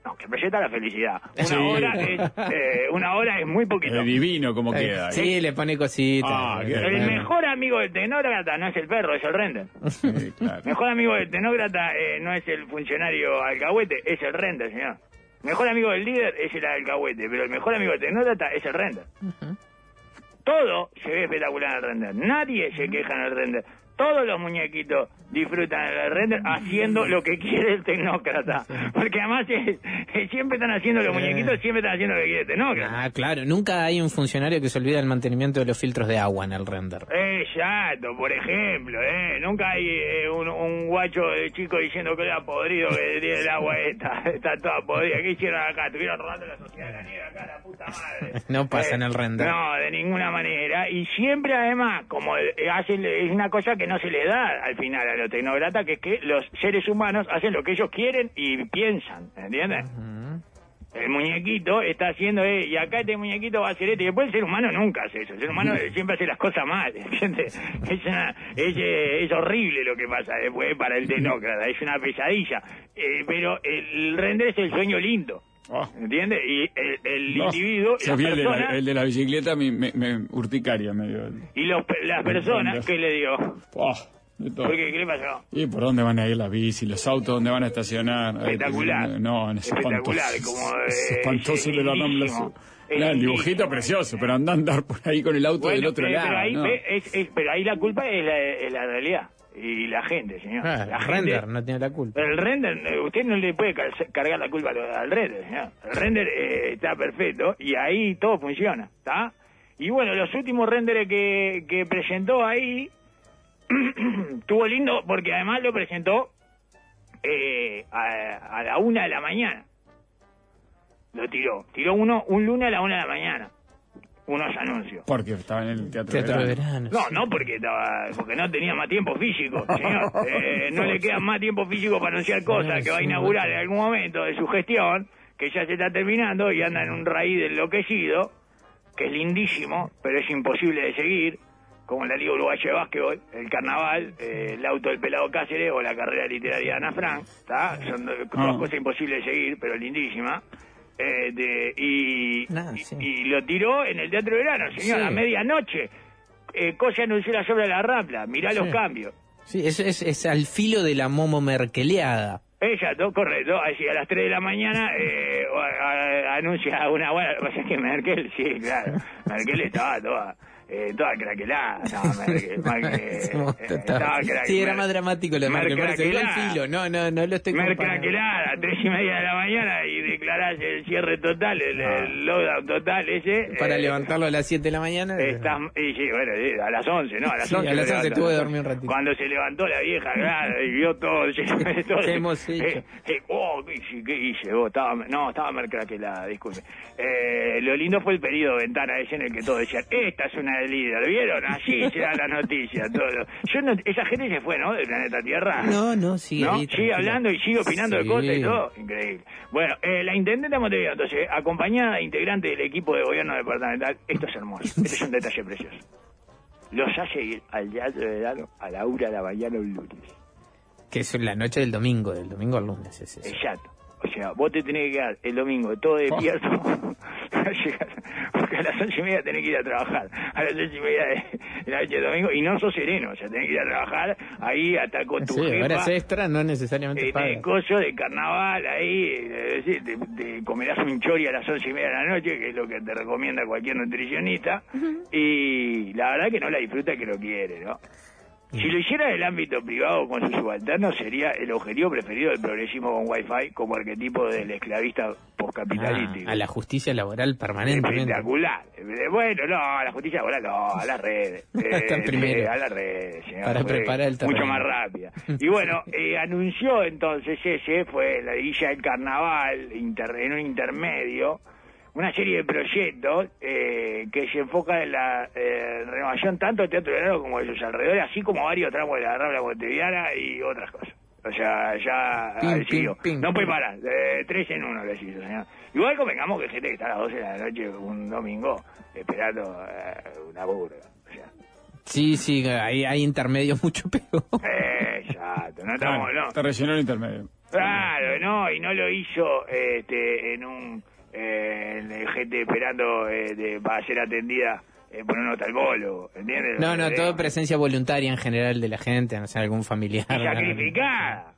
no, que proyecta la felicidad. Una Sí. hora es eh, una hora es muy poquito. Es divino como Eh, queda. ¿eh? sí, le pone cositas. Ah, El bueno. mejor amigo del tecnócrata no es el perro, es el render. Sí, claro. Mejor amigo del tecnócrata eh, no es el funcionario alcahuete, es el render, señor. Mejor amigo del líder es el alcahuete, pero el mejor amigo del tecnócrata es el render. Todo se ve espectacular en el render. Nadie se queja en el render. Todos los muñequitos disfrutan el render haciendo lo que quiere el tecnócrata. Porque además es- es- siempre están haciendo los muñequitos, siempre están haciendo lo que quiere el tecnócrata. Ah, claro. Nunca hay un funcionario que se olvida del mantenimiento de los filtros de agua en el render. Exacto, por ejemplo, ¿eh? Nunca hay eh, un, un guacho de chico diciendo que era podrido, que tiene el agua esta, está toda podrida. ¿Qué hicieron acá? Estuvieron robando la sociedad de la nieve acá, la puta madre. Eh, No pasa en el render. No, de ninguna manera. Y siempre, además, como eh, hacen, es una cosa que no se le da al final a los tecnócratas, que es que los seres humanos hacen lo que ellos quieren y piensan, ¿entiendes? El muñequito está haciendo, eh, y acá este muñequito va a hacer esto, y después el ser humano nunca hace eso, el ser humano siempre hace las cosas mal, ¿entiendes? Es, una- es, eh, es horrible lo que pasa después para el tecnócrata, es una pesadilla, Eh, pero el render es el sueño lindo, Ah. ¿entiendes? Y el, el No, individuo, yo las vi el de, la, personas, el de la bicicleta me, me, me urticaria medio. y los, las personas, ¿qué le digo? Ah, de todo. ¿Por qué? ¿Qué le pasó? ¿Y por dónde van a ir las bici? ¿Los autos dónde van a estacionar? Ay, Espectacular. No, es Espectacular, espantoso. como, eh, es espantoso. Es No, el dibujito precioso, pero anda a andar por ahí con el auto del Bueno, otro eh, lado. pero, ahí, ¿no? es- es- pero ahí la culpa es la, es la realidad y la gente, señor. Ah, la el gente- render no tiene la culpa. El render, eh, usted no le puede car- cargar la culpa al, render, señor. El render eh, está perfecto y ahí todo funciona, ¿está? Y bueno, los últimos renders que, que presentó ahí, estuvo lindo porque además lo presentó eh, a, a la una de la mañana. Lo tiró. Tiró uno un lunes a la una de la mañana. Unos anuncios. Porque estaba en el teatro, Teatro de verano. verano. No, sí. no porque estaba, porque no tenía más tiempo físico, señor. Eh, no le queda más tiempo físico para anunciar cosas que va a inaugurar en algún momento de su gestión, que ya se está terminando y anda en un raíz enloquecido, que es lindísimo, pero es imposible de seguir, como la Liga Uruguaya de Básquetbol, el Carnaval, eh, el auto del Pelado Cáceres o la carrera literaria de Ana Frank, ¿está? Son do- dos Ah. cosas imposibles de seguir, pero lindísimas. Eh, de- y, y- sí. y lo tiró en el Teatro de Verano, señor, Sí. a medianoche. Eh, Cosa anunció la obra de la Rapla, mirá los Sí. cambios. Sí, eso es, es al filo de la momo merkeleada. Exacto, correcto. Así a las 3 de la mañana eh, a- a- anuncia una buena. Lo que pasa es que Merkel, sí, claro. Merkel estaba toda, eh, toda craquelada. No, Merkel, Merkel, eh, sí, era más dramático lo de Merkel. Igual Mercraquelada. filo. No, no, no lo estoy comparando. Mercraquelada, tres y media de la mañana y el cierre total, el, el lockdown total ese. Para eh, levantarlo a las 7 de la mañana. Está, y sí, bueno, sí, a las 11, ¿no? A las Sí, 11. a las lo 11 levantó. tuve que dormir un ratito. Cuando se levantó la vieja, claro, y vio todo. todo. ¿Qué hemos hecho? Eh, eh, oh, ¿qué hice? ¿Qué hice? vos? estaba, no, estaba mercraquelada, disculpe. Eh, lo lindo fue el periodo de ventana ese en el que todos decían, esta es una de líder, ¿vieron? Así se dan las noticias, todo. Yo no, esa gente se fue, ¿no? Del planeta Tierra. No, no, sigue ¿No? ahí, Sigue hablando y sigue opinando Sí. de cosas y todo. Increíble. Bueno, eh, la intendente de entonces, acompañada de integrantes del equipo de gobierno departamental, esto es hermoso, este es un detalle precioso. Los hace ir al teatro de verano a la una de la mañana un lunes. Que es la noche del domingo, del domingo al lunes. Es eso. Exacto. O sea, vos te tenés que quedar el domingo todo despierto para llegar, porque a las once y media tenés que ir a trabajar, a las once y media de, de la noche del domingo, y no sos sereno, o sea, tenés que ir a trabajar ahí hasta con tu Sí, jefa. horas extra no necesariamente Eh, pagas. de coso de carnaval ahí, eh, sí, te, te comerás un chori a las once y media de la noche, que es lo que te recomienda cualquier nutricionista, y la verdad que no la disfruta que lo quiere, ¿no? Si lo hiciera en el ámbito privado con sus subalternos, sería el objetivo preferido del progresismo con Wi-Fi como arquetipo del esclavista postcapitalístico. Ah, a la justicia laboral permanentemente. Espectacular. Bueno, no, a la justicia laboral no, a las redes. Eh, primero. eh, a las redes, señor. Para preparar el Mucho terreno. más rápida. Y bueno, eh, anunció entonces ese, fue la guilla del carnaval, inter- en un intermedio, una serie de proyectos eh, que se enfoca en la eh, renovación tanto del Teatro de Verano como de sus alrededores, así como varios tramos de la Rambla Montevideana y otras cosas. O sea, ya Pim, No puede parar, eh, tres en uno, le hizo, señor. Igual convengamos que hay gente que está a las 12 de la noche un domingo esperando eh, una burga. O sea, Sí, sí, hay, hay intermedios mucho peor. Exacto, no estamos, no. Te rellenó el intermedio. Claro, no, y no lo hizo este, en un eh, en gente esperando eh, de, para ser atendida eh, por un bolo, ¿entiendes? No, no, todo presencia voluntaria en general de la gente, no sé, algún familiar. Y sacrificada,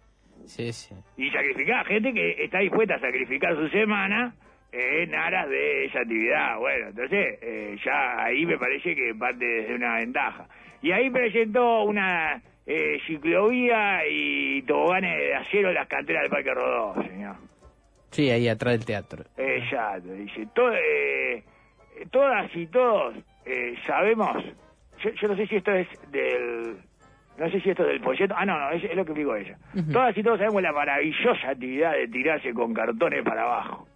Sí, sí. y sacrificada, gente que está dispuesta a sacrificar su semana en aras de esa actividad. Bueno, entonces eh, ya ahí me parece que parte de una ventaja. Y ahí presentó una eh, ciclovía y toboganes de acero en las canteras del Parque Rodó, señor. Sí, ahí atrás del teatro. Exacto, dice, to- eh, todas y todos eh, sabemos, yo, yo no sé si esto es del, no sé si esto es del folleto, ah, no, no, es, es lo que digo ella. Todas y todos sabemos la maravillosa actividad de tirarse con cartones para abajo.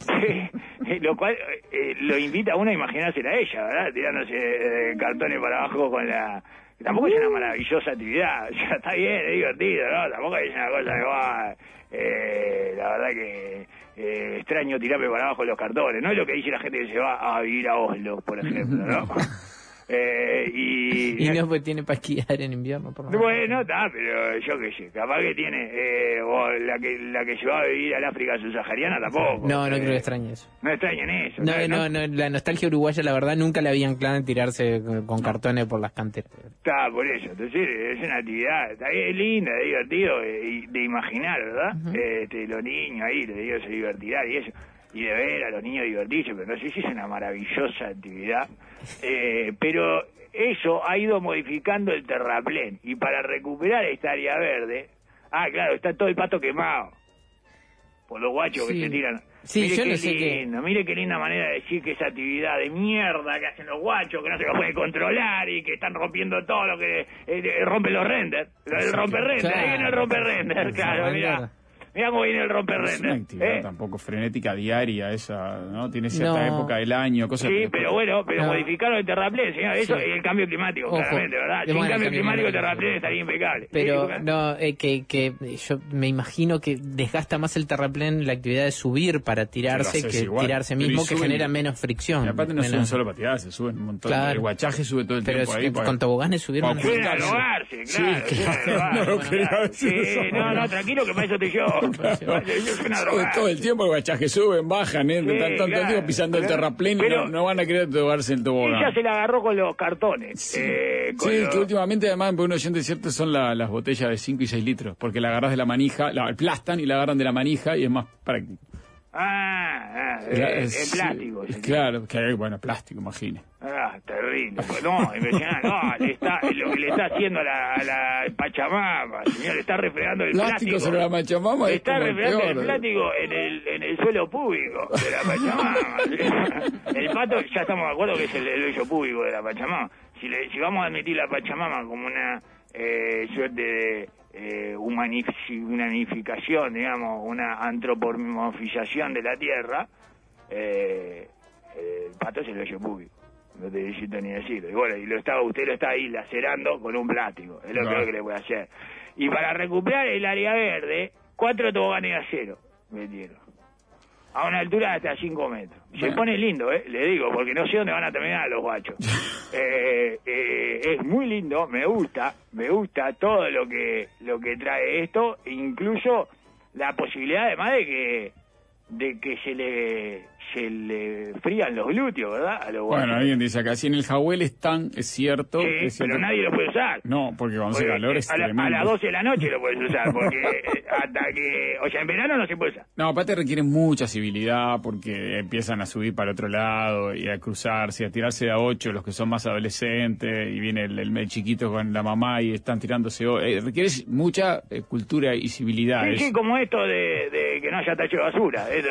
Sí, lo cual eh, lo invita a uno a imaginársela a ella, ¿verdad? Tirándose eh, cartones para abajo con la... Tampoco es una maravillosa actividad, o sea, está bien, es divertido, ¿no? Tampoco es una cosa que va... eh, la verdad que eh, extraño tirarme para abajo los cartones, no es lo que dice la gente que se va a vivir a Oslo, por ejemplo, ¿no? Eh, y, Y no pues tiene para esquiar en invierno, por lo menos. bueno, está, pero yo qué sé, capaz que tiene, eh, o la que la que se va a vivir al África subsahariana tampoco. No, no Eh, creo que extrañe eso. No extrañan eso. No, no, no, la nostalgia uruguaya, la verdad, nunca la habían claro en tirarse con cartones por las canteras. Está, por eso. Entonces, es una actividad, está es linda, es divertido eh, de imaginar, ¿verdad? este, los niños ahí, les digo, se divertirán y eso. Y de ver a los niños divertirse, pero no sé si es una maravillosa actividad. Eh, pero eso ha ido modificando el terraplén. Y para recuperar esta área verde, ah, claro, está todo el pato quemado. Por los guachos Sí. que se tiran. Sí, mire yo qué no sé qué- mire qué linda manera de decir que esa actividad de mierda que hacen los guachos, que no se lo puede controlar y que están rompiendo todo lo que eh, eh, rompe los renders. El rompe render, Claro. viene el rompe render, claro, mira. Mira cómo viene el rompe Es una actividad ¿eh? tampoco frenética diaria esa, ¿no? Tiene cierta No. época del año, cosas Sí, que- pero bueno, pero No. modificaron el terraplén, señor. Eso Sí. es el cambio climático, Ojo. claramente, ¿verdad? Sin bueno, cambio cambio climático, el terraplén estaría impecable. Pero Sí, no, eh, que, que yo me imagino que desgasta más el terraplén la actividad de subir para tirarse Pero que igual. tirarse Pero mismo, que suben- genera menos fricción. Y aparte no menos- suben solo para tirar, se suben un montón. Claro. El guachaje sube todo el Pero tiempo es ahí. para- con toboganes subieron... ahogarse, Sí, claro. claro, claro. Sí, eso. no, no, tranquilo que para eso estoy yo. Todo el tiempo el guachaje suben, bajan, ¿eh? Sí, tanto claro. tiempo pisando el terraplén y no, no van a querer tobarse el tobogán. Ella se la agarró con los cartones. eh, Sí, los- que últimamente además por un oyente cierto son la- las botellas de 5 y 6 litros, porque la agarras de la manija, la aplastan y la agarran de la manija y es más práctico. Ah, ah, eh, Es- en plástico. señor. claro, que hay, bueno, plástico, imagine. Ah, terrible. No, impresionante. No, le está, lo que le está haciendo a la, a la Pachamama, señor, le está refregando el Plástico plástico. sobre la Machamama Le es está el refregando el peor. plástico en el, en el suelo público de la Pachamama. el pato, ya estamos de acuerdo que es el, el vello público de la Pachamama. Si, le, si vamos a admitir la Pachamama como una eh, suerte de eh, humanifi- humanificación, digamos, una antropomorfización de la tierra, eh, el pato es el vello público. No te necesito ni decirlo. Y bueno, y lo está, usted lo está ahí lacerando con un plástico. Es lo Claro. peor que le puede hacer. Y para recuperar el área verde, cuatro toboganes de acero metieron. A una altura de hasta 5 metros. Se pone lindo, ¿eh? Le digo, porque no sé dónde van a terminar los guachos. Eh, eh, es muy lindo, me gusta, me gusta todo lo que lo que trae esto, incluso la posibilidad además de que de que se le se le frían los glúteos, ¿verdad? A los. Bueno, alguien dice acá, si en el Jawel están, es cierto. Sí, es cierto- pero nadie lo puede usar. No, porque cuando hace calor eh, es a, la- tremendo. a las 12 de la noche lo puedes usar, porque eh, hasta que... O sea, en verano no se puede usar. No, aparte requiere mucha civilidad porque empiezan a subir para otro lado y a cruzarse, a tirarse de a ocho los que son más adolescentes y viene el, el, el chiquito con la mamá y están tirándose. eh, requiere mucha eh, cultura y civilidad. Sí, es- sí, como esto de, de que no haya tacho de basura. De-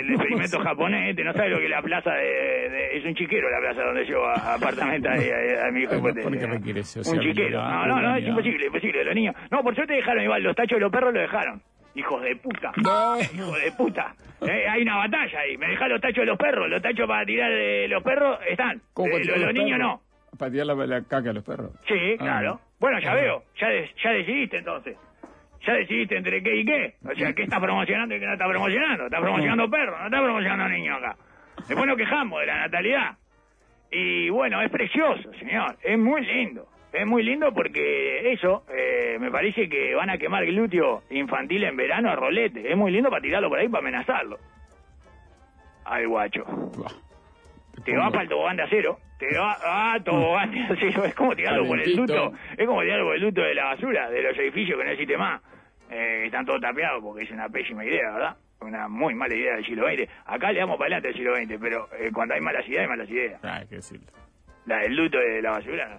el experimento japonés, no sabe lo que es la plaza de, de- Es un chiquero la plaza donde yo apartamento a, a- a mi hijo. Bueno, pues, ¿por qué requiere eso? Un chiquero. No, no, no, es imposible, imposible. Los niños... No, por suerte dejaron igual, los tachos de los perros lo dejaron. Hijos de puta. No. Hijo de puta. Eh, hay una batalla ahí. Me dejan los tachos de los perros. Los tachos para tirar de los perros están. ¿Cómo Eh, los, los niños no. Para tirar la, la caca a los perros. Sí, Ah. claro. Bueno, ya Ah. veo, ya, de- ya decidiste entonces. Ya decidiste entre qué y qué. O sea, ¿qué está promocionando y qué no está promocionando? Está promocionando perros, no está promocionando niños acá. Después nos quejamos de la natalidad. Y bueno, es precioso, señor. Es muy lindo. Es muy lindo porque eso, eh, me parece que van a quemar glúteo infantil en verano a rolete. Es muy lindo para tirarlo por ahí para amenazarlo. Ay, guacho. Te va para el tobogán de acero. Te va ah, tobogán de acero. Es como tirarlo por el luto. Es como tirarlo por el luto de la basura, de los edificios que no existe más. Eh, están todos tapeados porque es una pésima idea, ¿verdad? Una muy mala idea del siglo XX. Acá le damos para adelante al siglo XX, pero eh, cuando hay malas ideas, hay malas ideas. Ah, hay que decirlo. La del luto de la basura, no,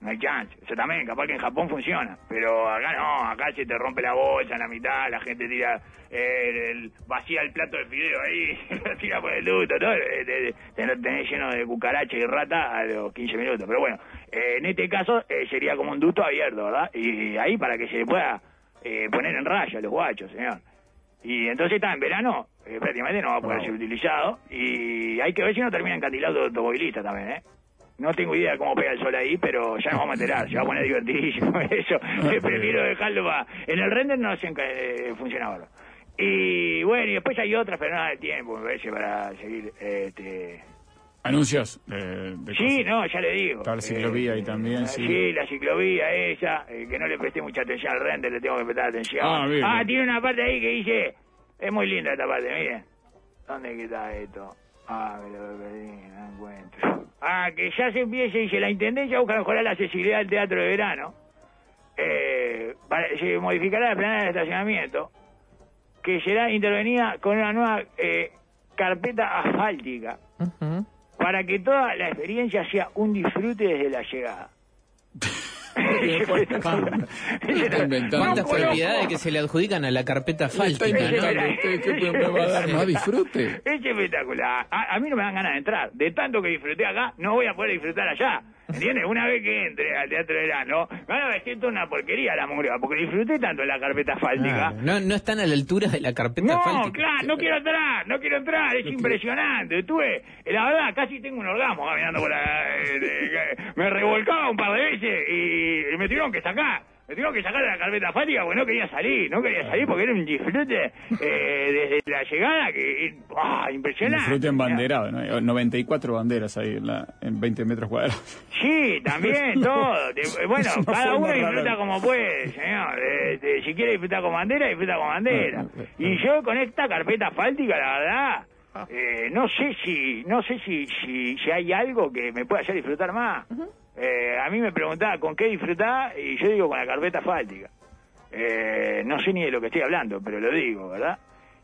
no hay chance. Eso también, capaz que en Japón funciona. Pero acá no, acá se te rompe la bolsa en la mitad, la gente tira, eh, el, vacía el plato de fideo ahí, lo tira por el luto, todo. eh, te- te- tenés lleno de cucaracha y rata a los 15 minutos. Pero bueno, eh, en este caso eh, sería como un ducto abierto, ¿verdad? Y ahí para que se pueda eh, poner en raya a los guachos, señor. Y entonces está en verano, eh, prácticamente no va a poder ser utilizado. Y hay que ver si no termina encantilado de automovilista también, ¿eh? No tengo idea de cómo pega el sol ahí, pero ya nos vamos a enterar. Se va a poner divertidísimo eso. Que prefiero dejarlo para... En el render no se eh, funciona ahora. Y bueno, y después hay otras, pero no da el tiempo, me parece, para seguir... Este... Anuncios de, de Sí, cosas. no, ya le digo. Está la ciclovía ahí también, eh, sí. Sí, la ciclovía esa, eh, que no le presté mucha atención al render, le tengo que prestar atención. Ah, bien, bien. tiene una parte ahí que dice, es muy linda esta parte, miren. ¿Dónde que está esto? Ah, me lo perdí, no encuentro. Ah, que ya se empieza, dice, la Intendencia busca mejorar la accesibilidad del teatro de verano. Eh, para- se modificará la planeta de estacionamiento, que será intervenida con una nueva eh, carpeta asfáltica Ujú. Para que toda la experiencia sea un disfrute desde la llegada. ¿Cuántas Loco, propiedades que se le adjudican a la carpeta fáltica, no? usted que me va a dar más disfrute. Es espectacular. A, a mí no me dan ganas de entrar. De tanto que disfruté acá, no voy a poder disfrutar allá. ¿Entiendes? Una vez que entre al Teatro de Verano, me van a vestir toda una porquería la mugre, porque disfruté tanto en la carpeta asfáltica. Claro, No, no están a la altura de la carpeta No, fáltica. claro, no quiero entrar, no quiero entrar, es impresionante. Tuve, la verdad, casi tengo un orgasmo caminando por la... eh, me revolcaba un par de veces y me tuvieron que sacar. Me tuvieron que sacar de la carpeta fática porque no quería salir, no quería salir porque era un disfrute eh, desde la llegada que... ¡Ah, impresionante! Disfrute embanderado, ¿no? Hay 94 banderas ahí en, la, en 20 metros cuadrados. Sí, también, todo. Te- Bueno, cada uno rara. disfruta como puede, señor. Eh, eh, si quiere disfrutar con bandera, disfruta con bandera. Y yo con esta carpeta fáltica, la verdad, eh, no sé si no sé si, si, si hay algo que me pueda hacer disfrutar más. Eh, a mí me preguntaba con qué disfrutar y yo digo con la carpeta fáltica. Eh, no sé ni de lo que estoy hablando, pero lo digo, ¿verdad?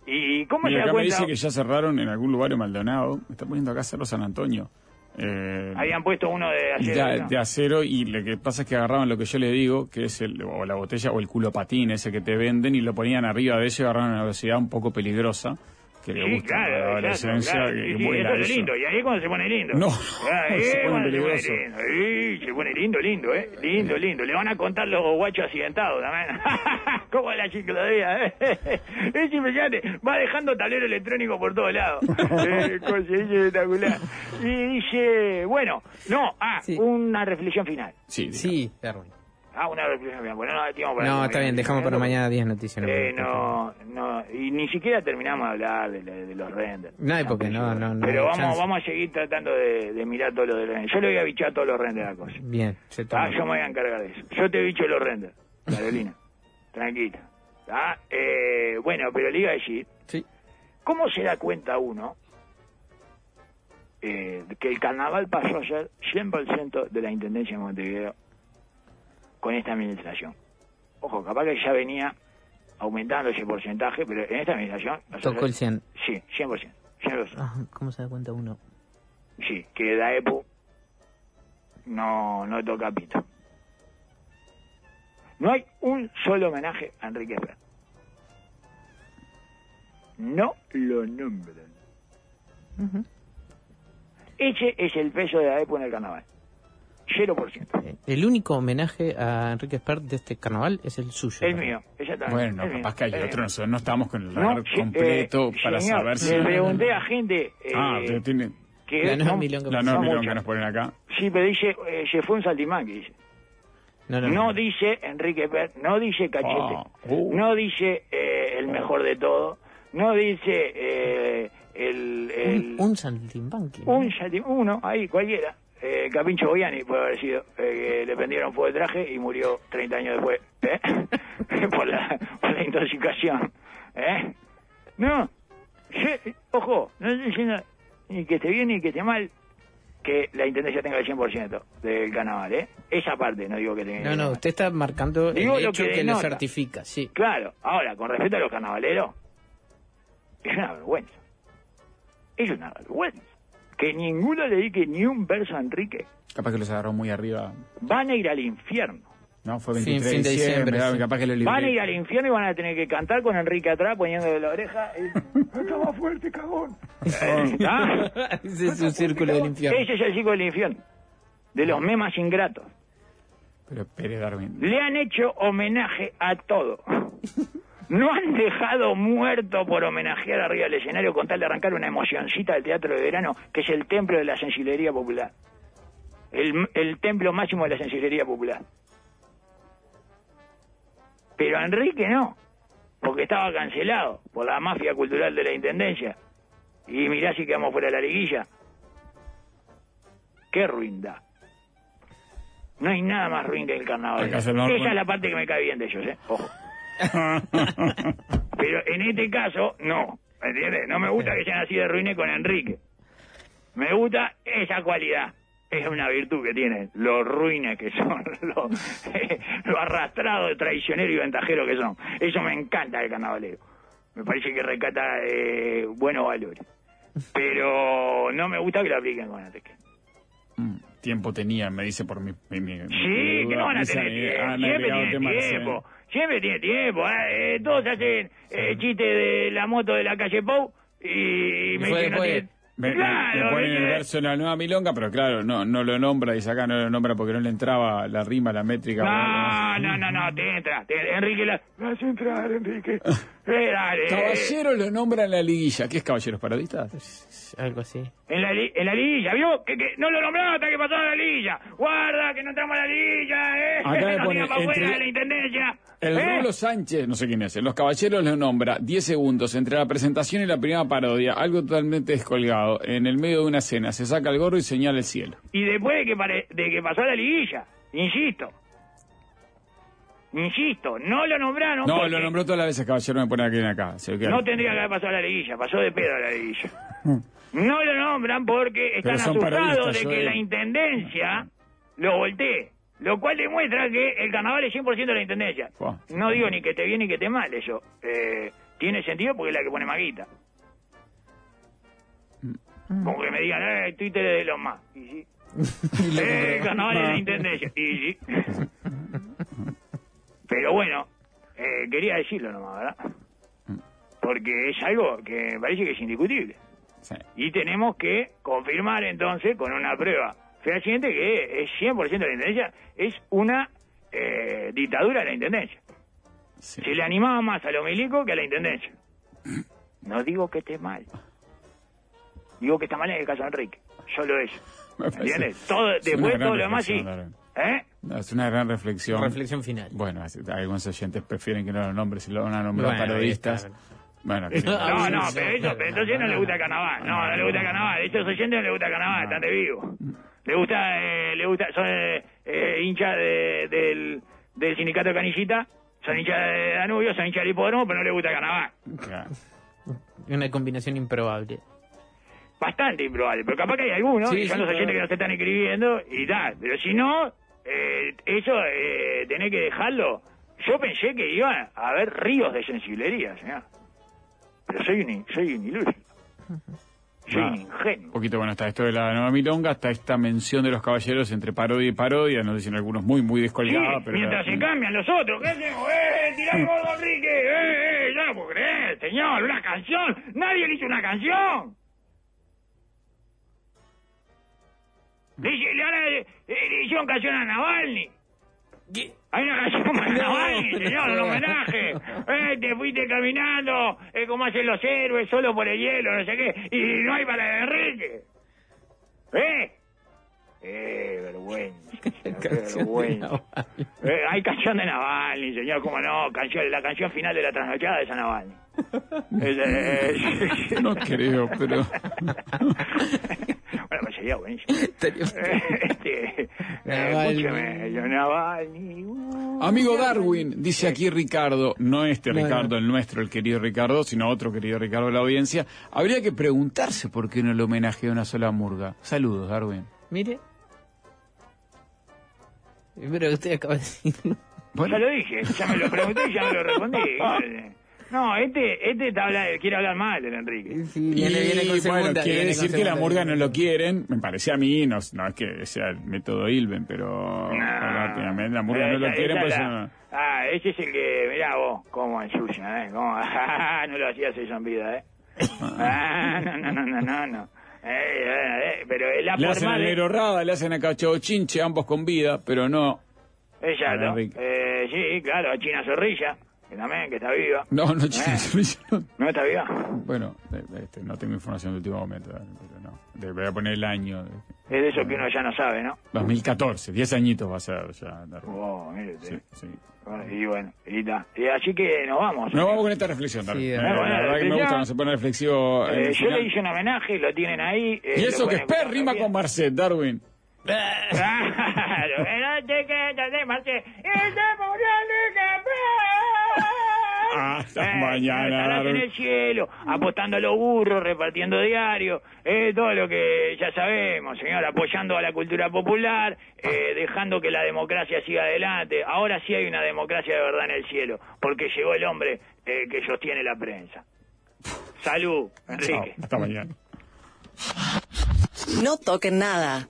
¿Y cómo Mira, se da acá me cuenta? dice que ya cerraron en algún lugar en Maldonado. Me está poniendo acá Cerro San Antonio. Eh, Habían puesto uno de acero. de acero y lo que pasa es que agarraban lo que yo le digo, que es el, o la botella o el culo patín ese que te venden y lo ponían arriba de eso y agarraban a una velocidad un poco peligrosa que le Sí, gusta a la claro, adolescencia exacto, claro. que Sí, sí, vuela eso es eso. lindo. Y ahí es cuando se pone lindo. No, Ah, ahí se es pone cuando peligroso. lindo. Sí, se pone lindo, lindo, ¿eh? Lindo, lindo. Le van a contar los guachos accidentados también. Como la ciclovía, ¿eh? Es impresionante. Va dejando tablero electrónico por todos lados. Eh, cosa, espectacular. Y dice, bueno, no, ah, Sí. una reflexión final. Sí. Sí, Darwin. Ah, una reflexión final. Bueno, no tiempo para No, está bien, dejamos para mañana 10 noticias. Eh, no, no, y ni siquiera terminamos de hablar de, de- de los renders. No hay porque no, no, no. Pero vamos, chance. vamos a seguir tratando de, de mirar todos los de renders. Yo le voy a bichar todos los renders a la cosa. Bien, se toma. Ah, yo me voy a encargar de eso. Yo te bicho los renders, Carolina. Tranquila. Ah, eh, bueno, pero le iba a decir, Sí. ¿cómo se da cuenta uno eh, que el carnaval pasó a ser 100% de la Intendencia de Montevideo con esta administración? Ojo, capaz que ya venía aumentando ese porcentaje, pero en esta administración... Tocó el ser- 100. Sí, 100%. 100%. Ah, ¿Cómo se da cuenta uno? Sí, que la EPU no, no toca pito. No hay un solo homenaje a Enrique Prat. No lo nombran. Ese es el peso de la EPU en el carnaval. 0%. Eh, El único homenaje a Enrique Espert de este carnaval es el suyo. El ¿no? mío, exactamente. Bueno, el mío, capaz que hay el otro, nosotros no estamos con el No, radar sí, completo eh, para señor, saber si... Le pregunté a gente eh, Ah, pero tiene que La no milonga la no, muchas. que nos ponen acá. Sí, pero dice, eh, se fue un saltimbanqui, dice. no, no, No no. dice Enrique Pérez, no dice Cachete, Ah, uh. no dice eh, el mejor de todo, no dice eh, el, el- Un, un saltimbanqui. un saltim- uno, ahí, cualquiera. Eh, Capincho Boyani puede haber sido, eh, que le prendieron fuego el traje y murió 30 años después, ¿eh? por, la, por la intoxicación, ¿eh? No, yo- ojo, no estoy diciendo ni que esté bien ni que esté mal que la Intendencia tenga el 100% del carnaval, ¿eh? Esa parte, no digo que tenga No, no, usted está marcando Digo el lo hecho que que, lo certifica, sí. Claro, ahora, con respecto a los carnavaleros, es una vergüenza. Es una vergüenza. Que ninguno le dedique ni un verso a Enrique. Capaz que los agarró muy arriba. Van a ir al infierno. No, fue Fin- 23 fin de de diciembre. diciembre, sí. Capaz que lo libré. Van a ir al infierno y van a tener que cantar con Enrique atrás poniéndole la oreja. fuerte, cagón. Ese es un círculo del infierno. Ese es el ciclo del infierno. De los memas ingratos. Pero Pérez Darwin. Le han hecho homenaje a todo. No han dejado muerto por homenajear arriba del escenario con tal de arrancar una emocioncita del teatro de verano, que es el templo de la sensiblería popular. El, el templo máximo de la sensiblería popular. Pero a Enrique no, porque estaba cancelado por la mafia cultural de la intendencia. Y mirá si quedamos fuera de la liguilla. Qué ruindad. No hay nada más ruin que el carnaval. Esa es la parte que me cae bien de ellos, ¿eh? Ojo. Pero en este caso, no. ¿Me entiendes? No me gusta que sean así de ruines con Enrique. Me gusta esa cualidad. Es una virtud que tienen los ruines que son, los, lo arrastrados, traicioneros y ventajeros que son. Eso me encanta del carnavalero. Me parece que recata eh, buenos valores. Pero no me gusta que lo apliquen con Enrique. Mm, Tiempo tenía, me dice por mi. mi, mi- Sí, mi que no van a tener tiempo. han Siempre agregado tiene temas, tiempo. eh. Siempre tiene tiempo. eh, eh, todos hacen eh, chistes de la moto de la calle Pou y, me dicen no tiene- Me, Claro, me ponen el verso en la nueva milonga, pero claro, no, no lo nombra, dice acá no lo nombra porque no le entraba la rima, la métrica. No, no, no, no, te entra. te- Enrique, la... vas a entrar, Enrique. Dale. Caballero lo nombra en la liguilla. ¿Qué es caballeros parodistas? Algo así. En la, li- en la liguilla, ¿vio? Que, que no lo nombraba hasta que pasó la liguilla. Guarda, que no entramos a la liguilla, ¿eh? Acá me Nos pone entre- afuera de la intendencia. El ¿eh? Rulo Sánchez, no sé quién es, Los Caballeros lo nombra 10 segundos entre la presentación y la primera parodia, algo totalmente descolgado. En el medio de una cena se saca el gorro y señala el cielo. Y después de que, pare- de que pasó la liguilla, insisto. Insisto, no lo nombraron No, porque lo nombró todas las veces, caballero, me pone aquí en acá. Se queda- no tendría que haber pasado la liguilla, pasó de pedo la liguilla. No lo nombran porque están asustados de que la intendencia lo voltee. Lo cual demuestra que el carnaval es 100% de la intendencia. Fua. No digo ni que esté bien ni que esté mal eso. Eh, tiene sentido porque es la que pone maguita. Como que me digan, eh, Twitter es de los más. Y sí. Eh, el carnaval es de la intendencia. Y sí. Pero bueno, eh, quería decirlo nomás, ¿verdad? Porque es algo que me parece que es indiscutible. Sí. Y tenemos que confirmar entonces con una prueba fehaciente que es 100% de la intendencia, es una eh, dictadura de la intendencia. Sí. Se le animaba más a los milicos que a la intendencia. No digo que esté mal. Digo que está mal en el caso de Enrique. Solo eso. ¿Entiendes? Todo, después todo lo demás sí. ¿Eh? Es una gran reflexión. Reflexión final. Bueno, algunos oyentes prefieren que no lo nombres si lo van a nombrar Bueno, parodistas. Bueno, que- No, no, pero sí. pero entonces no le gusta el carnaval. No, no le gusta el carnaval. Estos oyentes no le gusta el carnaval, están de vivo. Le gusta, eh, le gusta, son eh, eh, hinchas de- del, del sindicato de Canillita, son hinchas de Danubio, son hinchas del hipódromo, pero no le gusta el carnaval. Claro. Una combinación improbable. Bastante improbable, pero capaz que hay algunos, Sí, y son sí, los oyentes claro. que nos están escribiendo y tal. Pero si no, eh, eso, eh, tenés que dejarlo. Yo pensé que iba a haber ríos de sensiblería, señor. Pero soy un, soy un iluso. Soy Ah. un ingenuo. Un poquito, bueno, está esto de la nueva milonga, está esta mención de los caballeros entre parodia y parodia, no sé si en algunos muy, muy Sí, descolgada, pero... mientras se cambian los otros, ¿qué hacemos? ¡Eh, tirá el gordo Enrique! ¡Eh, eh! Yo no puedo creer, señor, una canción. Nadie le hizo una canción. Le, hicieron canción a Navalny. Hay una canción para Navalny, señor, un homenaje. Eh, te fuiste caminando, eh, como hacen los héroes, solo por el hielo, no sé qué. Y no hay para Enrique. ¿Eh? Eh, vergüenza. qué vergüenza. Eh, hay canción de Navalny, señor, cómo no, canción, la canción final de la trasnochada de San Navalny. Eh, No creo, pero... bueno, pues sería buenísimo. este, eh, Navalny. escúcheme, yo Navalny. uh, Amigo Darwin, dice aquí Ricardo, no este No, Ricardo, no. el nuestro, el querido Ricardo, sino otro querido Ricardo de la audiencia, habría que preguntarse por qué no le homenajea una sola murga. Saludos, Darwin. Mire. Pero usted acaba de decir. Bueno, Ya lo dije, ya me lo pregunté y ya me lo respondí. No, este, este está habla- quiere hablar mal del Enrique. Sí, y, viene, viene con bueno, quiere viene con decir que la murga no lo quieren, me parece a mí, no, no es que sea el método Ilben, pero obviamente la murga no lo Esa- quieren, pues la- no- Ah, ese es el que, mirá vos, cómo ensucia, ¿eh? Cómo, no lo hacías eso en vida, ¿eh? Ah, no, no, no, no, no, no. Eh, eh, eh, pero la Le hacen a. Negro Rada, le hacen a Cacho Chinche, ambos con vida, pero no. Exacto. Eh, sí, claro, a China Zorrilla, que también, que está viva. No, no, Chino, ¿No está viva? Bueno, eh, este, no tengo información de último momento, eh, pero no. Le voy a poner el año. eh, Es de eso que uno ya no sabe, ¿no? 2014, 10 añitos va a ser ya. Darwin. Oh, mire Sí, usted. sí. Y bueno, y. Y así que nos vamos. Nos vamos con esta reflexión, Darwin. Sí, Eh, bueno, la verdad que me gusta cuando se pone reflexivo. Eh, yo le hice un homenaje, lo tienen ahí. eh, Y eso que pueden es Per escuchar rima con Marcet, Darwin. Claro, que de Hasta Eh, mañana, estarás en el cielo, apostando a los burros, repartiendo diarios, eh, todo lo que ya sabemos, señor, apoyando a la cultura popular, eh, dejando que la democracia siga adelante. Ahora sí hay una democracia de verdad en el cielo, porque llegó el hombre eh, que sostiene la prensa. Salud, Chao, Enrique. hasta mañana. No toquen nada.